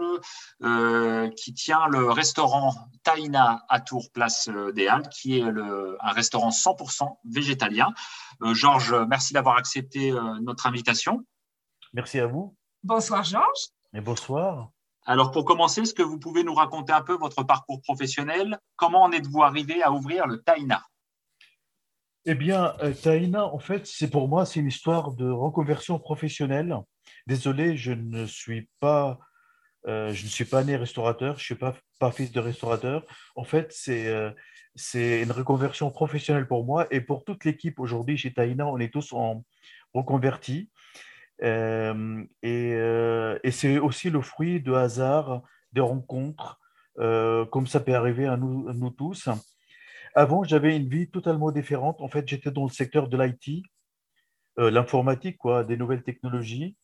euh, qui tient le restaurant Taina à Tours, place des Halles, qui est un restaurant 100% végétalien. Georges, merci d'avoir accepté notre invitation. Merci à vous. Bonsoir Georges. Et bonsoir. Alors pour commencer, est-ce que vous pouvez nous raconter un peu votre parcours professionnel? Comment en êtes-vous arrivé à ouvrir le Taina eh bien, euh, Taïna, en fait, c'est pour moi, c'est une histoire de reconversion professionnelle. Désolé, je ne suis pas, euh, je ne suis pas né restaurateur, je ne suis pas, fils de restaurateur. En fait, c'est euh, c'est une reconversion professionnelle pour moi et pour toute l'équipe aujourd'hui chez Taïna, on est tous en reconvertis. et, et c'est aussi le fruit de hasard, de rencontres, comme ça peut arriver à nous tous. Avant, j'avais une vie totalement différente. En fait, j'étais dans le secteur de l'IT, euh, l'informatique, quoi, des nouvelles technologies.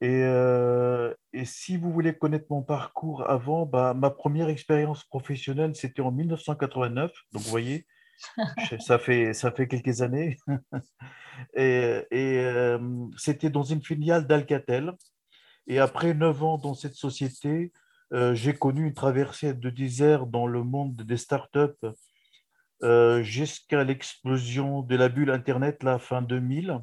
Et, euh, et, si vous voulez connaître mon parcours avant, bah, ma première expérience professionnelle, c'était en 1989. Donc, vous voyez, ça fait, ça fait quelques années. et, euh, c'était dans une filiale d'Alcatel. Et après neuf ans dans cette société, j'ai connu une traversée de désert dans le monde des startups euh, jusqu'à l'explosion de la bulle Internet, la fin 2000.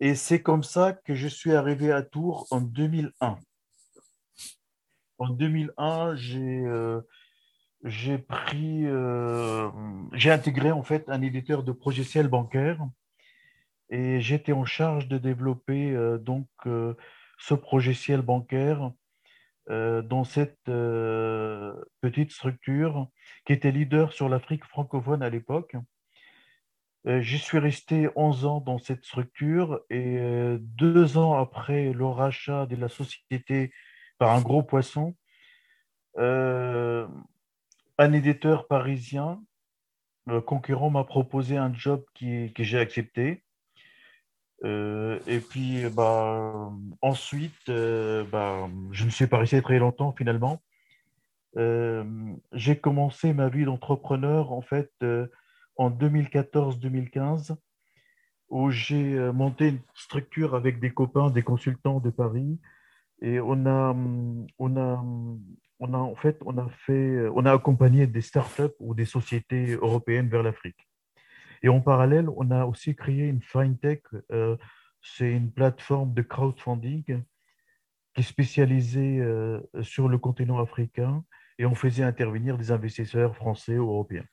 Et c'est comme ça que je suis arrivé à Tours en 2001. En 2001, j'ai euh, j'ai pris, euh, j'ai intégré en fait un éditeur de logiciels bancaire et j'étais en charge de développer euh, donc ce logiciel bancaire dans cette petite structure qui était leader sur l'Afrique francophone à l'époque. Euh, j'y suis resté 11 ans dans cette structure et euh, deux ans après le rachat de la société par un gros poisson, euh, un éditeur parisien, concurrent, m'a proposé un job qui, que j'ai accepté. Et puis bah, ensuite, bah, je ne suis pas resté très longtemps finalement. j'ai commencé ma vie d'entrepreneur en fait en 2014-2015 où j'ai euh, monté une structure avec des copains, des consultants de Paris. Et on a, on a, on a, en fait, on a, fait, on a accompagné des startups ou des sociétés européennes vers l'Afrique. Et en parallèle, on a aussi créé une FinTech. Euh, c'est une plateforme de crowdfunding qui est spécialisée euh, sur le continent africain et on faisait intervenir des investisseurs français ou européens.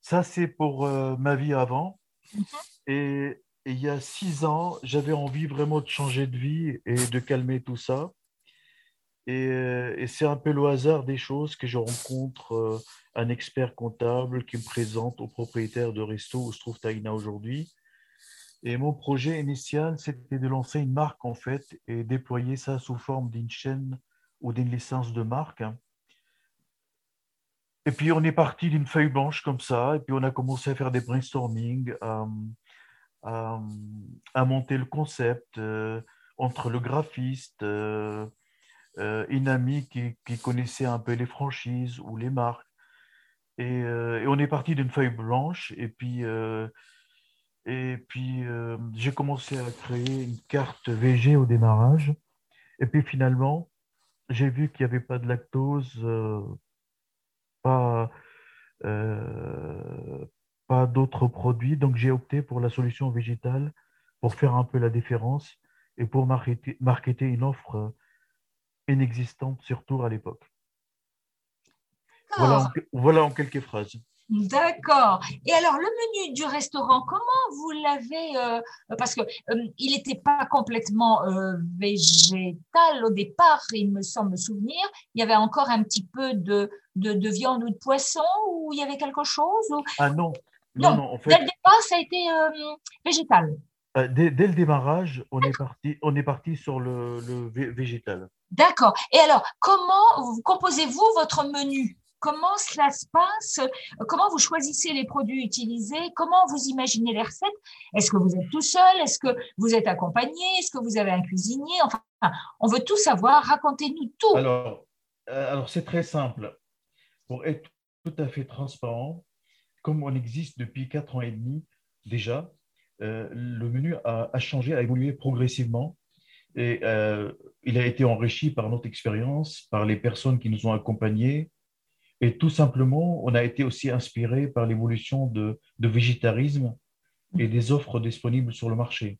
Ça, c'est pour euh, ma vie avant. Mhm. Et, il y a six ans, j'avais envie vraiment de changer de vie et de calmer tout ça. Et, euh, c'est un peu le hasard des choses que je rencontre euh, un expert comptable qui me présente au propriétaire de resto où se trouve Taïna aujourd'hui. Et mon projet initial, c'était de lancer une marque en fait et déployer ça sous forme d'une chaîne ou d'une licence de marque. Hein. Et puis on est parti d'une feuille blanche comme ça, et puis on a commencé à faire des brainstorming, à, monter le concept euh, entre le graphiste, euh, une amie qui, connaissait un peu les franchises ou les marques. Et, on est parti d'une feuille blanche, et puis, puis j'ai commencé à créer une carte VG au démarrage. Et puis finalement, j'ai vu qu'il n'y avait pas de lactose pas, euh, pas d'autres produits. Donc, j'ai opté pour la solution végétale pour faire un peu la différence et pour marketer, marketer une offre inexistante, surtout à l'époque. Voilà, voilà en quelques phrases. D'accord. Et alors, le menu du restaurant, comment vous l'avez euh, Parce qu'il euh, il n'était pas complètement euh, végétal au départ, il me semble me souvenir. Il y avait encore un petit peu de, de, viande ou de poisson, ou il y avait quelque chose Ah non. Non, non, en fait... Dès le départ, ça a été végétal. Dès, dès, le démarrage, on est, parti, on est parti sur le, le végétal. D'accord. Et alors, comment composez-vous votre menu? Comment cela se passe? Comment vous choisissez les produits utilisés? Comment vous imaginez les recettes? Est-ce que vous êtes tout seul? Est-ce que vous êtes accompagné? Est-ce que vous avez un cuisinier? Enfin, on veut tout savoir. Racontez-nous tout. Alors, euh, alors c'est très simple. Pour être tout à fait transparent, comme on existe depuis quatre ans et demi déjà, euh, le menu a, changé, a évolué progressivement. Et euh, il a été enrichi par notre expérience, par les personnes qui nous ont accompagnés, et tout simplement, on a été aussi inspiré par l'évolution de, végétarisme et des offres disponibles sur le marché.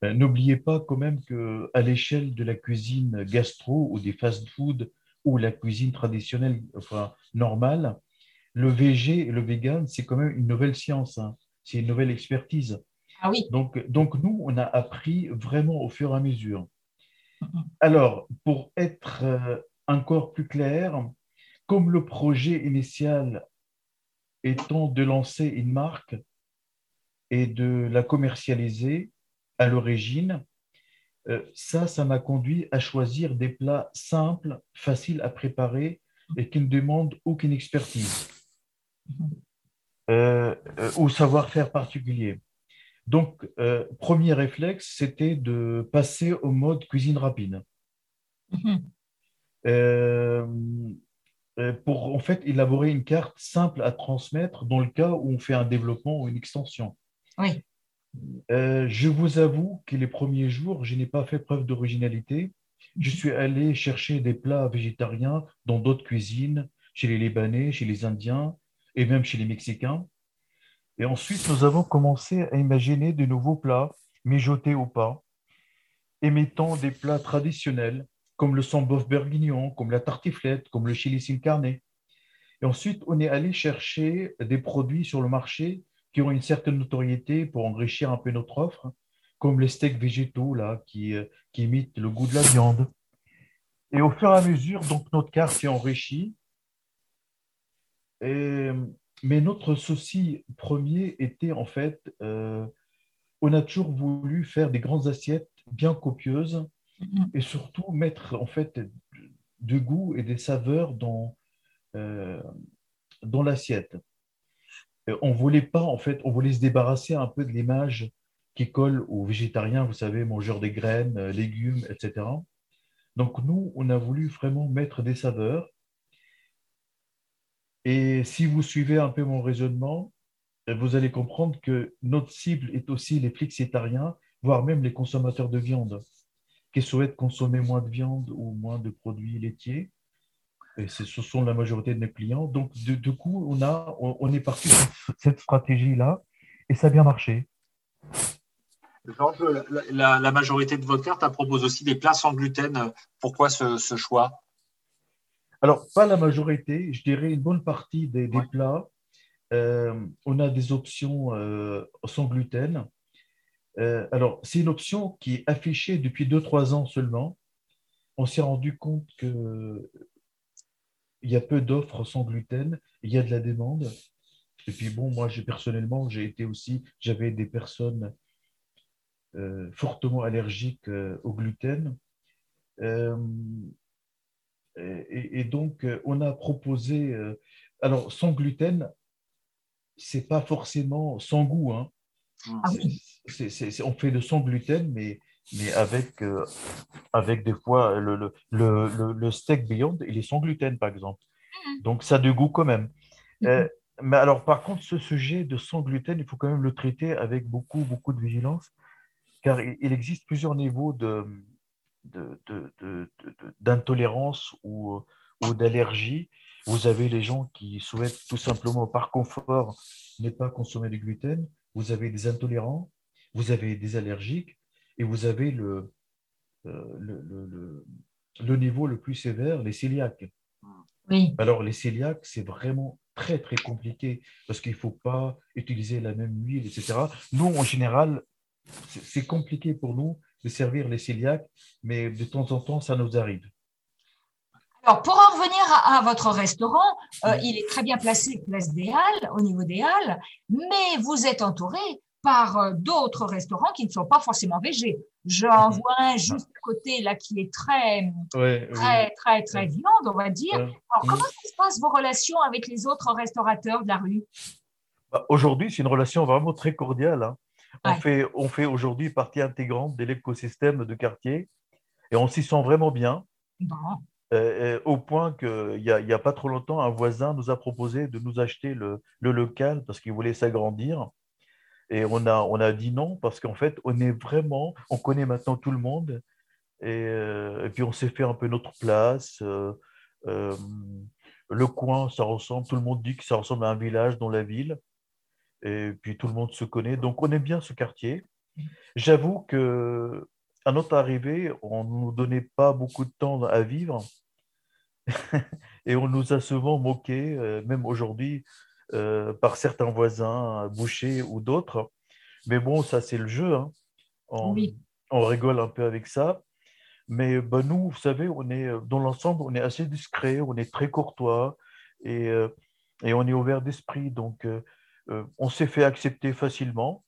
Ben, n'oubliez pas quand même qu'à l'échelle de la cuisine gastro ou des fast-food ou la cuisine traditionnelle, enfin normale, le VG et le vegan, c'est quand même une nouvelle science, hein. C'est une nouvelle expertise. Ah oui. Donc, donc, nous, on a appris vraiment au fur et à mesure. Alors, pour être euh, encore plus clair, comme le projet initial étant de lancer une marque et de la commercialiser à l'origine, euh, ça, ça m'a conduit à choisir des plats simples, faciles à préparer et qui ne demandent aucune expertise euh, euh, ou savoir-faire particulier. Donc, euh, premier réflexe, c'était de passer au mode cuisine rapide. Mhm. Euh, euh, pour en fait élaborer une carte simple à transmettre dans le cas où on fait un développement ou une extension. Oui. Euh, je vous avoue que les premiers jours, je n'ai pas fait preuve d'originalité. Je suis allé chercher des plats végétariens dans d'autres cuisines, chez les Libanais, chez les Indiens et même chez les Mexicains. Et ensuite, nous avons commencé à imaginer de nouveaux plats, mijotés ou pas, émettant des plats traditionnels comme le sambof bourguignon, comme la tartiflette, comme le chili sin carne. Et ensuite, on est allé chercher des produits sur le marché qui ont une certaine notoriété pour enrichir un peu notre offre, comme les steaks végétaux là, qui, euh, imitent le goût de la viande. Et au fur et à mesure, donc, notre carte s'est enrichie. Et, mais notre souci premier était en fait, euh, on a toujours voulu faire des grandes assiettes bien copieuses et surtout mettre en fait du goût et des saveurs dans, euh, dans l'assiette. On voulait pas en fait, on voulait se débarrasser un peu de l'image qui colle aux végétariens, vous savez, mangeurs des graines, euh, légumes, etc. Donc nous, on a voulu vraiment mettre des saveurs. Et si vous suivez un peu mon raisonnement, vous allez comprendre que notre cible est aussi les flexitariens, voire même les consommateurs de viande qui souhaitent consommer moins de viande ou moins de produits laitiers. Et ce sont la majorité de mes clients. Donc, du, coup, on, a, on, est parti sur cette stratégie-là et ça a bien marché. La, la, majorité de votre carte propose aussi des plats sans gluten. Pourquoi ce, choix? Alors, pas la majorité, je dirais une bonne partie des, plats. Euh, on a des options euh, sans gluten. Euh, alors, c'est une option qui est affichée depuis 2-3 ans seulement. On s'est rendu compte qu'il y a peu d'offres sans gluten, il y a de la demande. Et puis bon, moi, j'ai personnellement, j'ai été aussi, j'avais des personnes fortement allergiques au gluten. Et, et, donc, on a proposé, alors sans gluten, c'est pas forcément sans goût. Hein. Ah on fait le sans gluten, mais, mais avec, euh, avec des fois le, le, le, le, steak Beyond, il est sans gluten, par exemple. Mm. Donc, ça a du goût quand même. Mm-hmm. Euh, mais alors, par contre, ce sujet de sans gluten, il faut quand même le traiter avec beaucoup, beaucoup de vigilance, car il, existe plusieurs niveaux de, d'intolérance ou, ou d'allergie. Vous avez les gens qui souhaitent tout simplement, par confort, ne pas consommer du gluten vous avez des intolérants, vous avez des allergiques et vous avez le, euh, le, le, niveau le plus sévère, les cœliaques. Oui. Alors, les cœliaques, c'est vraiment très, très compliqué parce qu'il ne faut pas utiliser la même huile, etc. Nous, en général, c'est compliqué pour nous de servir les cœliaques, mais de temps en temps, ça nous arrive. Alors, pour en revenir à, votre restaurant, euh, il est très bien placé place des Halles, au niveau des Halles, mais vous êtes entouré par euh, d'autres restaurants qui ne sont pas forcément végés. J'en mhm. vois un juste à côté là qui est très, très, très, très, viande, on va dire. Alors, comment mhm. se passent vos relations avec les autres restaurateurs de la rue? Bah, Aujourd'hui, c'est une relation vraiment très cordiale. Hein. On fait, on fait aujourd'hui partie intégrante de l'écosystème de quartier et on s'y sent vraiment bien. Bon. Euh, au point qu'il n'y a, a, pas trop longtemps, un voisin nous a proposé de nous acheter le, local parce qu'il voulait s'agrandir. Et on a, on a dit non parce qu'en fait, on est vraiment, on connaît maintenant tout le monde. Et, euh, puis, on s'est fait un peu notre place. Euh, le coin, ça ressemble, tout le monde dit que ça ressemble à un village dans la ville. Et puis, tout le monde se connaît. Donc, on aime bien ce quartier. J'avoue que à notre arrivée, on ne nous donnait pas beaucoup de temps à vivre. et on nous a souvent moqué, euh, même aujourd'hui, euh, par certains voisins, bouchers ou d'autres. Mais bon, ça, c'est le jeu. Hein. On, on, rigole un peu avec ça. Mais ben, nous, vous savez, on est, dans l'ensemble, on est assez discret, on est très courtois et, euh, et on est ouvert d'esprit. Donc, on s'est fait accepter facilement.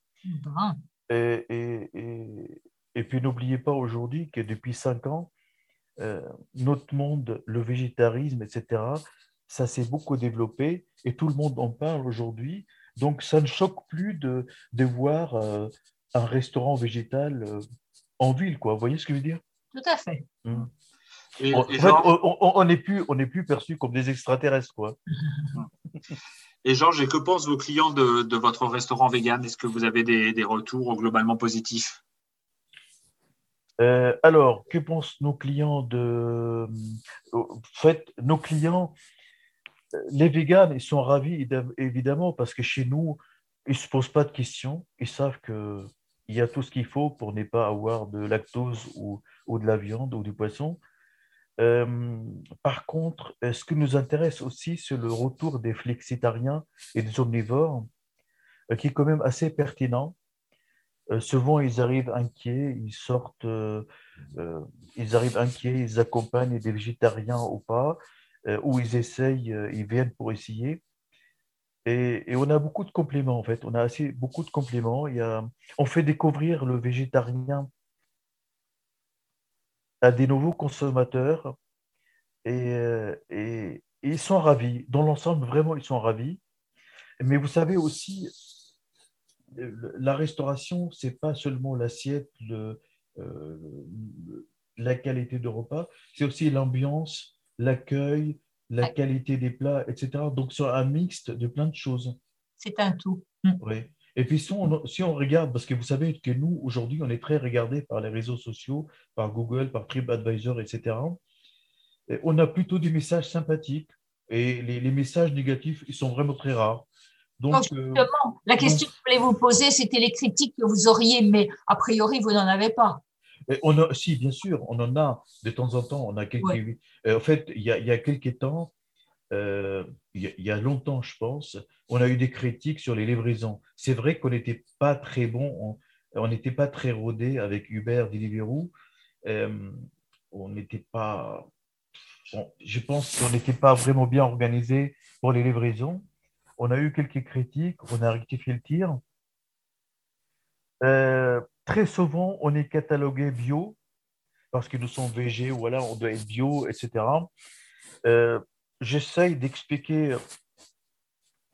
Et, et, et, et, puis, n'oubliez pas aujourd'hui que depuis cinq ans, euh, notre monde, le végétarisme, etc., ça s'est beaucoup développé et tout le monde en parle aujourd'hui. Donc, ça ne choque plus de, de voir euh, un restaurant végétal euh, en ville, quoi. Vous voyez ce que je veux dire? Tout à fait. Mm. Et, En et fait, Georges- on- on on n'est plus, on n'est plus perçu comme des extraterrestres, quoi. et Georges, que pensent vos clients de, votre restaurant vegan? Est-ce que vous avez des, retours globalement positifs? Euh, alors, que pensent nos clients de... En fait, nos clients, euh, les véganes, ils sont ravis, évidemment, parce que chez nous, ils ne se posent pas de questions. Ils savent qu'il y a tout ce qu'il faut pour ne pas avoir de lactose ou de la viande ou du poisson. Euh, par contre, euh, ce qui nous intéresse aussi, c'est le retour des flexitariens et des omnivores, euh, qui est quand même assez pertinent. Souvent, ils arrivent inquiets, ils sortent, ils arrivent inquiets, ils accompagnent des végétariens ou pas, ou ils essayent, ils viennent pour essayer. Et, on a beaucoup de compléments, en fait. On a assez, beaucoup de a, on fait découvrir le végétarien à des nouveaux consommateurs et, euh, et- et ils sont ravis. Dans l'ensemble, vraiment, ils sont ravis. Mais vous savez aussi, la restauration, c'est pas seulement l'assiette, le- euh, la qualité de repas, c'est aussi l'ambiance, l'accueil, la qualité des plats, etc. Donc, c'est un mixte de plein de choses. C'est un tout. Oui. Et puis, si on, si on regarde, parce que vous savez que nous, aujourd'hui, on est très regardé par les réseaux sociaux, par Google, par TripAdvisor, etc. Et on a plutôt des messages sympathiques. Et les, les messages négatifs, ils sont vraiment très rares. Donc, Oh, euh, Justement, la question que je voulais vous poser, c'était les critiques que vous auriez, mais a priori, vous n'en avez pas. Et on a, si, bien sûr, on en a de temps en temps. On a quelques, Ouais. Euh, en fait, il y a, il y a quelques temps, euh, il, y a, longtemps, je pense, on a eu des critiques sur les livraisons. C'est vrai qu'on n'était pas très bon, on n'était pas très rodé avec Uber, Deliveroo. Euh, on n'était pas. je pense qu'on n'était pas vraiment bien organisé pour les livraisons. On a eu quelques critiques, on a rectifié le tir. Euh, très souvent, on est catalogué bio parce que nous sommes végés, voilà, on doit être bio, etc. J'essaye d'expliquer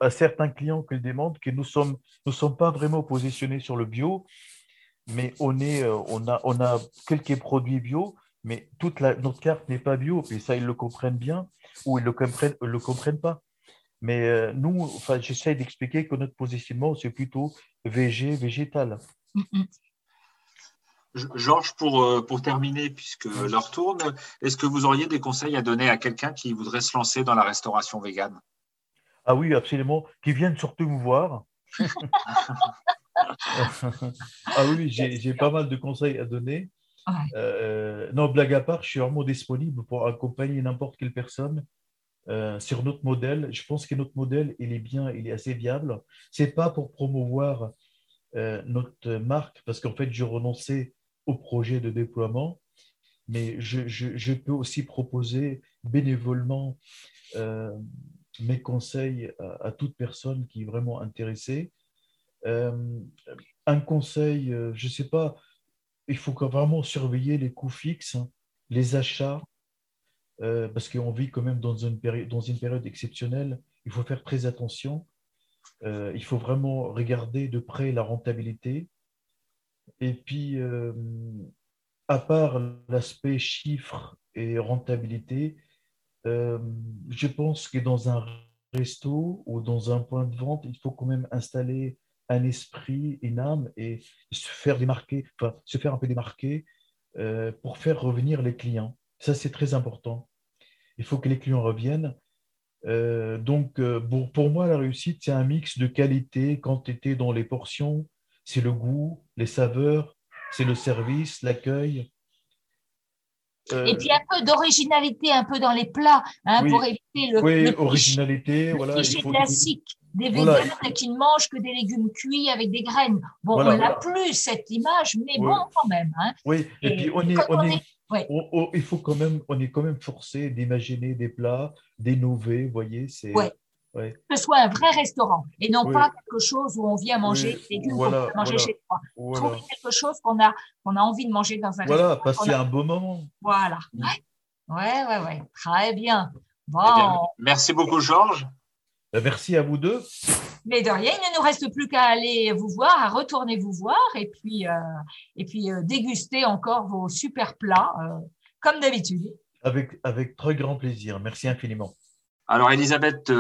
à certains clients qui le demandent que nous sommes, nous sommes pas vraiment positionnés sur le bio, mais on, est, euh, on, a, on a quelques produits bio, mais toute notre carte n'est pas bio, et ça, ils le comprennent bien, ou ils ne le comprennent, le comprennent pas. Mais euh, nous, enfin, j'essaye d'expliquer que notre positionnement, c'est plutôt végé, végétal. Georges, pour, euh, pour terminer, puisque l'heure tourne, est-ce que vous auriez des conseils à donner à quelqu'un qui voudrait se lancer dans la restauration végane? Ah oui, absolument. Qui viennent surtout me voir. ah oui, j'ai j'ai pas mal de conseils à donner. Ouais. Euh, non, blague à part, je suis vraiment disponible pour accompagner n'importe quelle personne euh, sur notre modèle. Je pense que notre modèle, il est bien, il est assez viable. C'est pas pour promouvoir euh, notre marque, parce qu'en fait, je renonçais au projet de déploiement, mais je, peux aussi proposer bénévolement euh, mes conseils à, toute personne qui est vraiment intéressée. Euh, un conseil, euh, je ne sais pas, il faut vraiment surveiller les coûts fixes, hein, les achats, parce qu'on vit quand même dans une, période exceptionnelle. Il faut faire très attention. Il faut vraiment regarder de près la rentabilité. Et puis, euh, à part l'aspect chiffres et rentabilité, euh, je pense que dans un resto ou dans un point de vente, il faut quand même installer un esprit, une âme et se faire démarquer, enfin, se faire un peu démarquer euh, pour faire revenir les clients. Ça, c'est très important. Il faut que les clients reviennent. Donc, pour, pour moi, la réussite, c'est un mix de qualité, quantité dans les portions, c'est le goût, les saveurs, c'est le service, l'accueil. Euh, Et puis un peu d'originalité, un peu dans les plats, hein, Oui. pour éviter le, oui, le originalité, le voilà. il faut- classique des Voilà. véganes qui ne mangent que des légumes cuits avec des graines. Bon, Voilà, on n'a plus cette image, mais Oui. bon, quand même. Hein. Oui, et, Et puis on est, quand on est, est- ouais. on- on- il faut quand même, on est quand même forcé d'imaginer des plats, d'innover, vous voyez, c'est. Ouais. Ouais. Que ce soit un vrai restaurant et non Oui. pas quelque chose où on vient manger Oui, des légumes voilà, qu'on peut manger voilà. chez soi. Voilà, Trouver quelque chose qu'on a, qu'on a envie de manger dans un voilà restaurant. passer qu'on a- un beau moment. Voilà. Mm. Ouais, ouais, ouais. Très bien. Bon, Eh bien, merci beaucoup, Georges. Ben, Merci à vous deux. Mais de rien, il ne nous reste plus qu'à aller vous voir, à retourner vous voir et puis, euh, et puis euh, déguster encore vos super plats, euh, comme d'habitude. Avec, avec très grand plaisir. Merci infiniment. Alors, Elisabeth,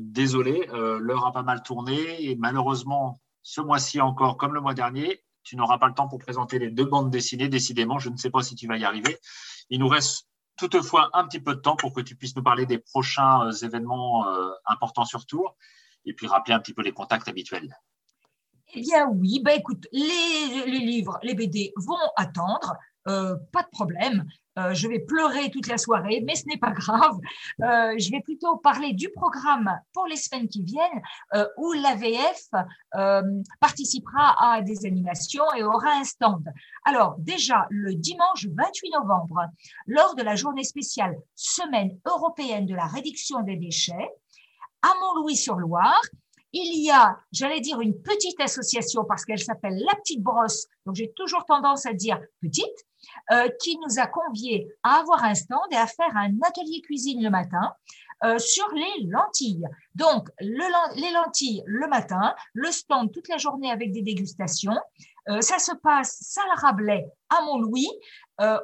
désolé, l'heure a pas mal tourné et malheureusement, ce mois-ci encore, comme le mois dernier, tu n'auras pas le temps pour présenter les deux bandes dessinées. Décidément, je ne sais pas si tu vas y arriver. Il nous reste toutefois un petit peu de temps pour que tu puisses nous parler des prochains événements importants sur Tours et puis rappeler un petit peu les contacts habituels. Eh bien oui, bah écoute, les, livres, les BD vont attendre, euh, pas de problème. Euh, je vais pleurer toute la soirée, mais ce n'est pas grave. Euh, je vais plutôt parler du programme pour les semaines qui viennent, où l'AVF participera à des animations et aura un stand. Alors déjà, le dimanche 28 novembre, lors de la journée spéciale Semaine européenne de la réduction des déchets, à Mont-Louis-sur-Loire. Il y a, j'allais dire, une petite association parce qu'elle s'appelle La Petite Brosse, donc j'ai toujours tendance à dire petite, euh, qui nous a conviés à avoir un stand et à faire un atelier cuisine le matin euh, sur les lentilles. Donc, les lentilles le matin, le stand toute la journée avec des dégustations. Euh, ça se passe salle Rabelais à Mont-Louis,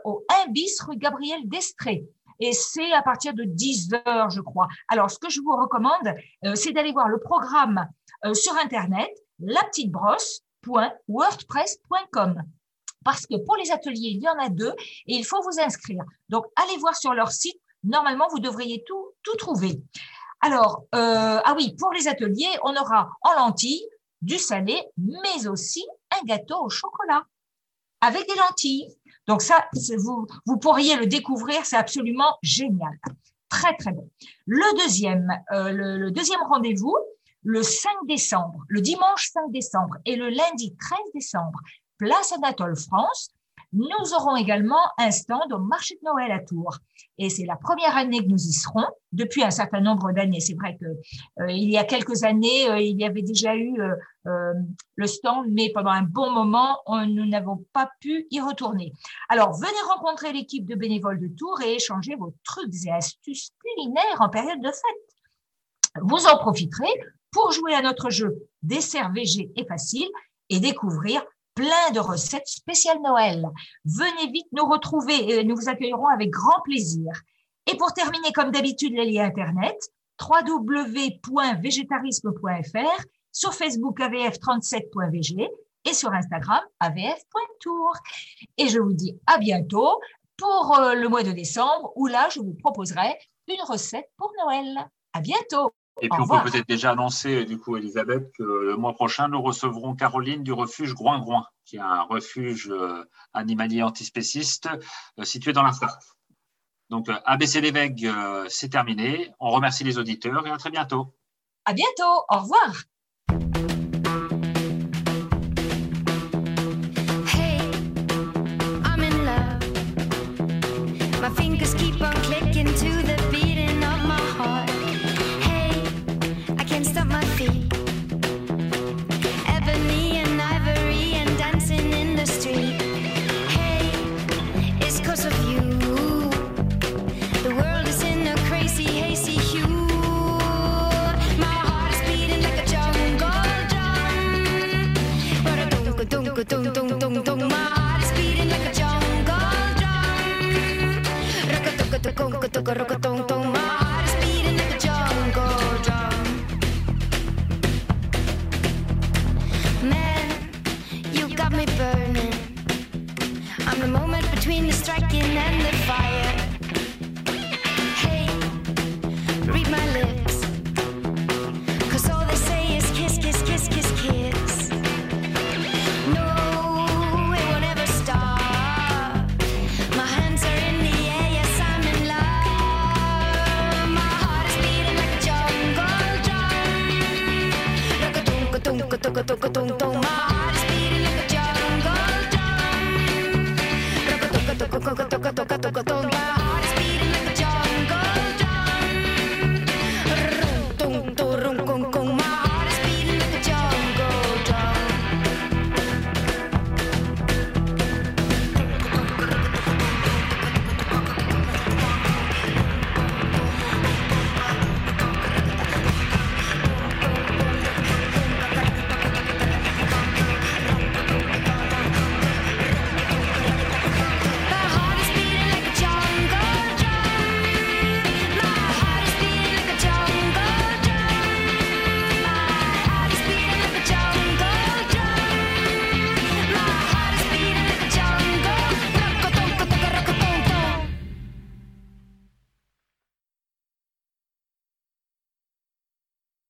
au 1 bis rue Gabriel d'Estrée et c'est à partir de 10 heures, je crois. Alors, ce que je vous recommande, c'est d'aller voir le programme sur Internet, lapetitebrosse.wordpress.com. Parce que pour les ateliers, il y en a deux et il faut vous inscrire. Donc, allez voir sur leur site. Normalement, vous devriez tout, tout trouver. Alors, euh, ah oui, pour les ateliers, on aura en lentilles du salé, mais aussi un gâteau au chocolat avec des lentilles. Donc ça, vous, vous pourriez le découvrir, c'est absolument génial. Très, très bon. Le euh, le, deuxième rendez-vous, le 5 décembre, le dimanche 5 décembre et le lundi 13 décembre, place Anatole France, nous aurons également un stand au marché de Noël à Tours. Et c'est la première année que nous y serons, depuis un certain nombre d'années. C'est vrai que euh, il y a quelques années, euh, il y avait déjà eu euh, le stand, mais pendant un bon moment, nous n'avons pas pu y retourner. Alors, venez rencontrer l'équipe de bénévoles de Tours et échanger vos trucs et astuces culinaires en période de fête. Vous en profiterez pour jouer à notre jeu VG et facile et découvrir plein de recettes spéciales Noël. Venez vite nous retrouver et nous vous accueillerons avec grand plaisir. Et pour terminer, comme d'habitude, les liens Internet, www.végétarisme.fr, sur Facebook avf37.vg et sur Instagram avf.tour. Et je vous dis à bientôt pour euh, le mois de décembre où là, je vous proposerai une recette pour Noël. À bientôt. Et puis, on peut peut-être déjà annoncer, du coup, Elisabeth, que le mois prochain, nous recevrons Caroline du refuge Groin-Groin, qui est un refuge euh, animalier antispéciste euh, situé dans la Sarthe. Donc, euh, ABC Lévesque, c'est terminé. On remercie les auditeurs et à très bientôt. À bientôt. Au revoir. toca, toca, toca, toca, toca.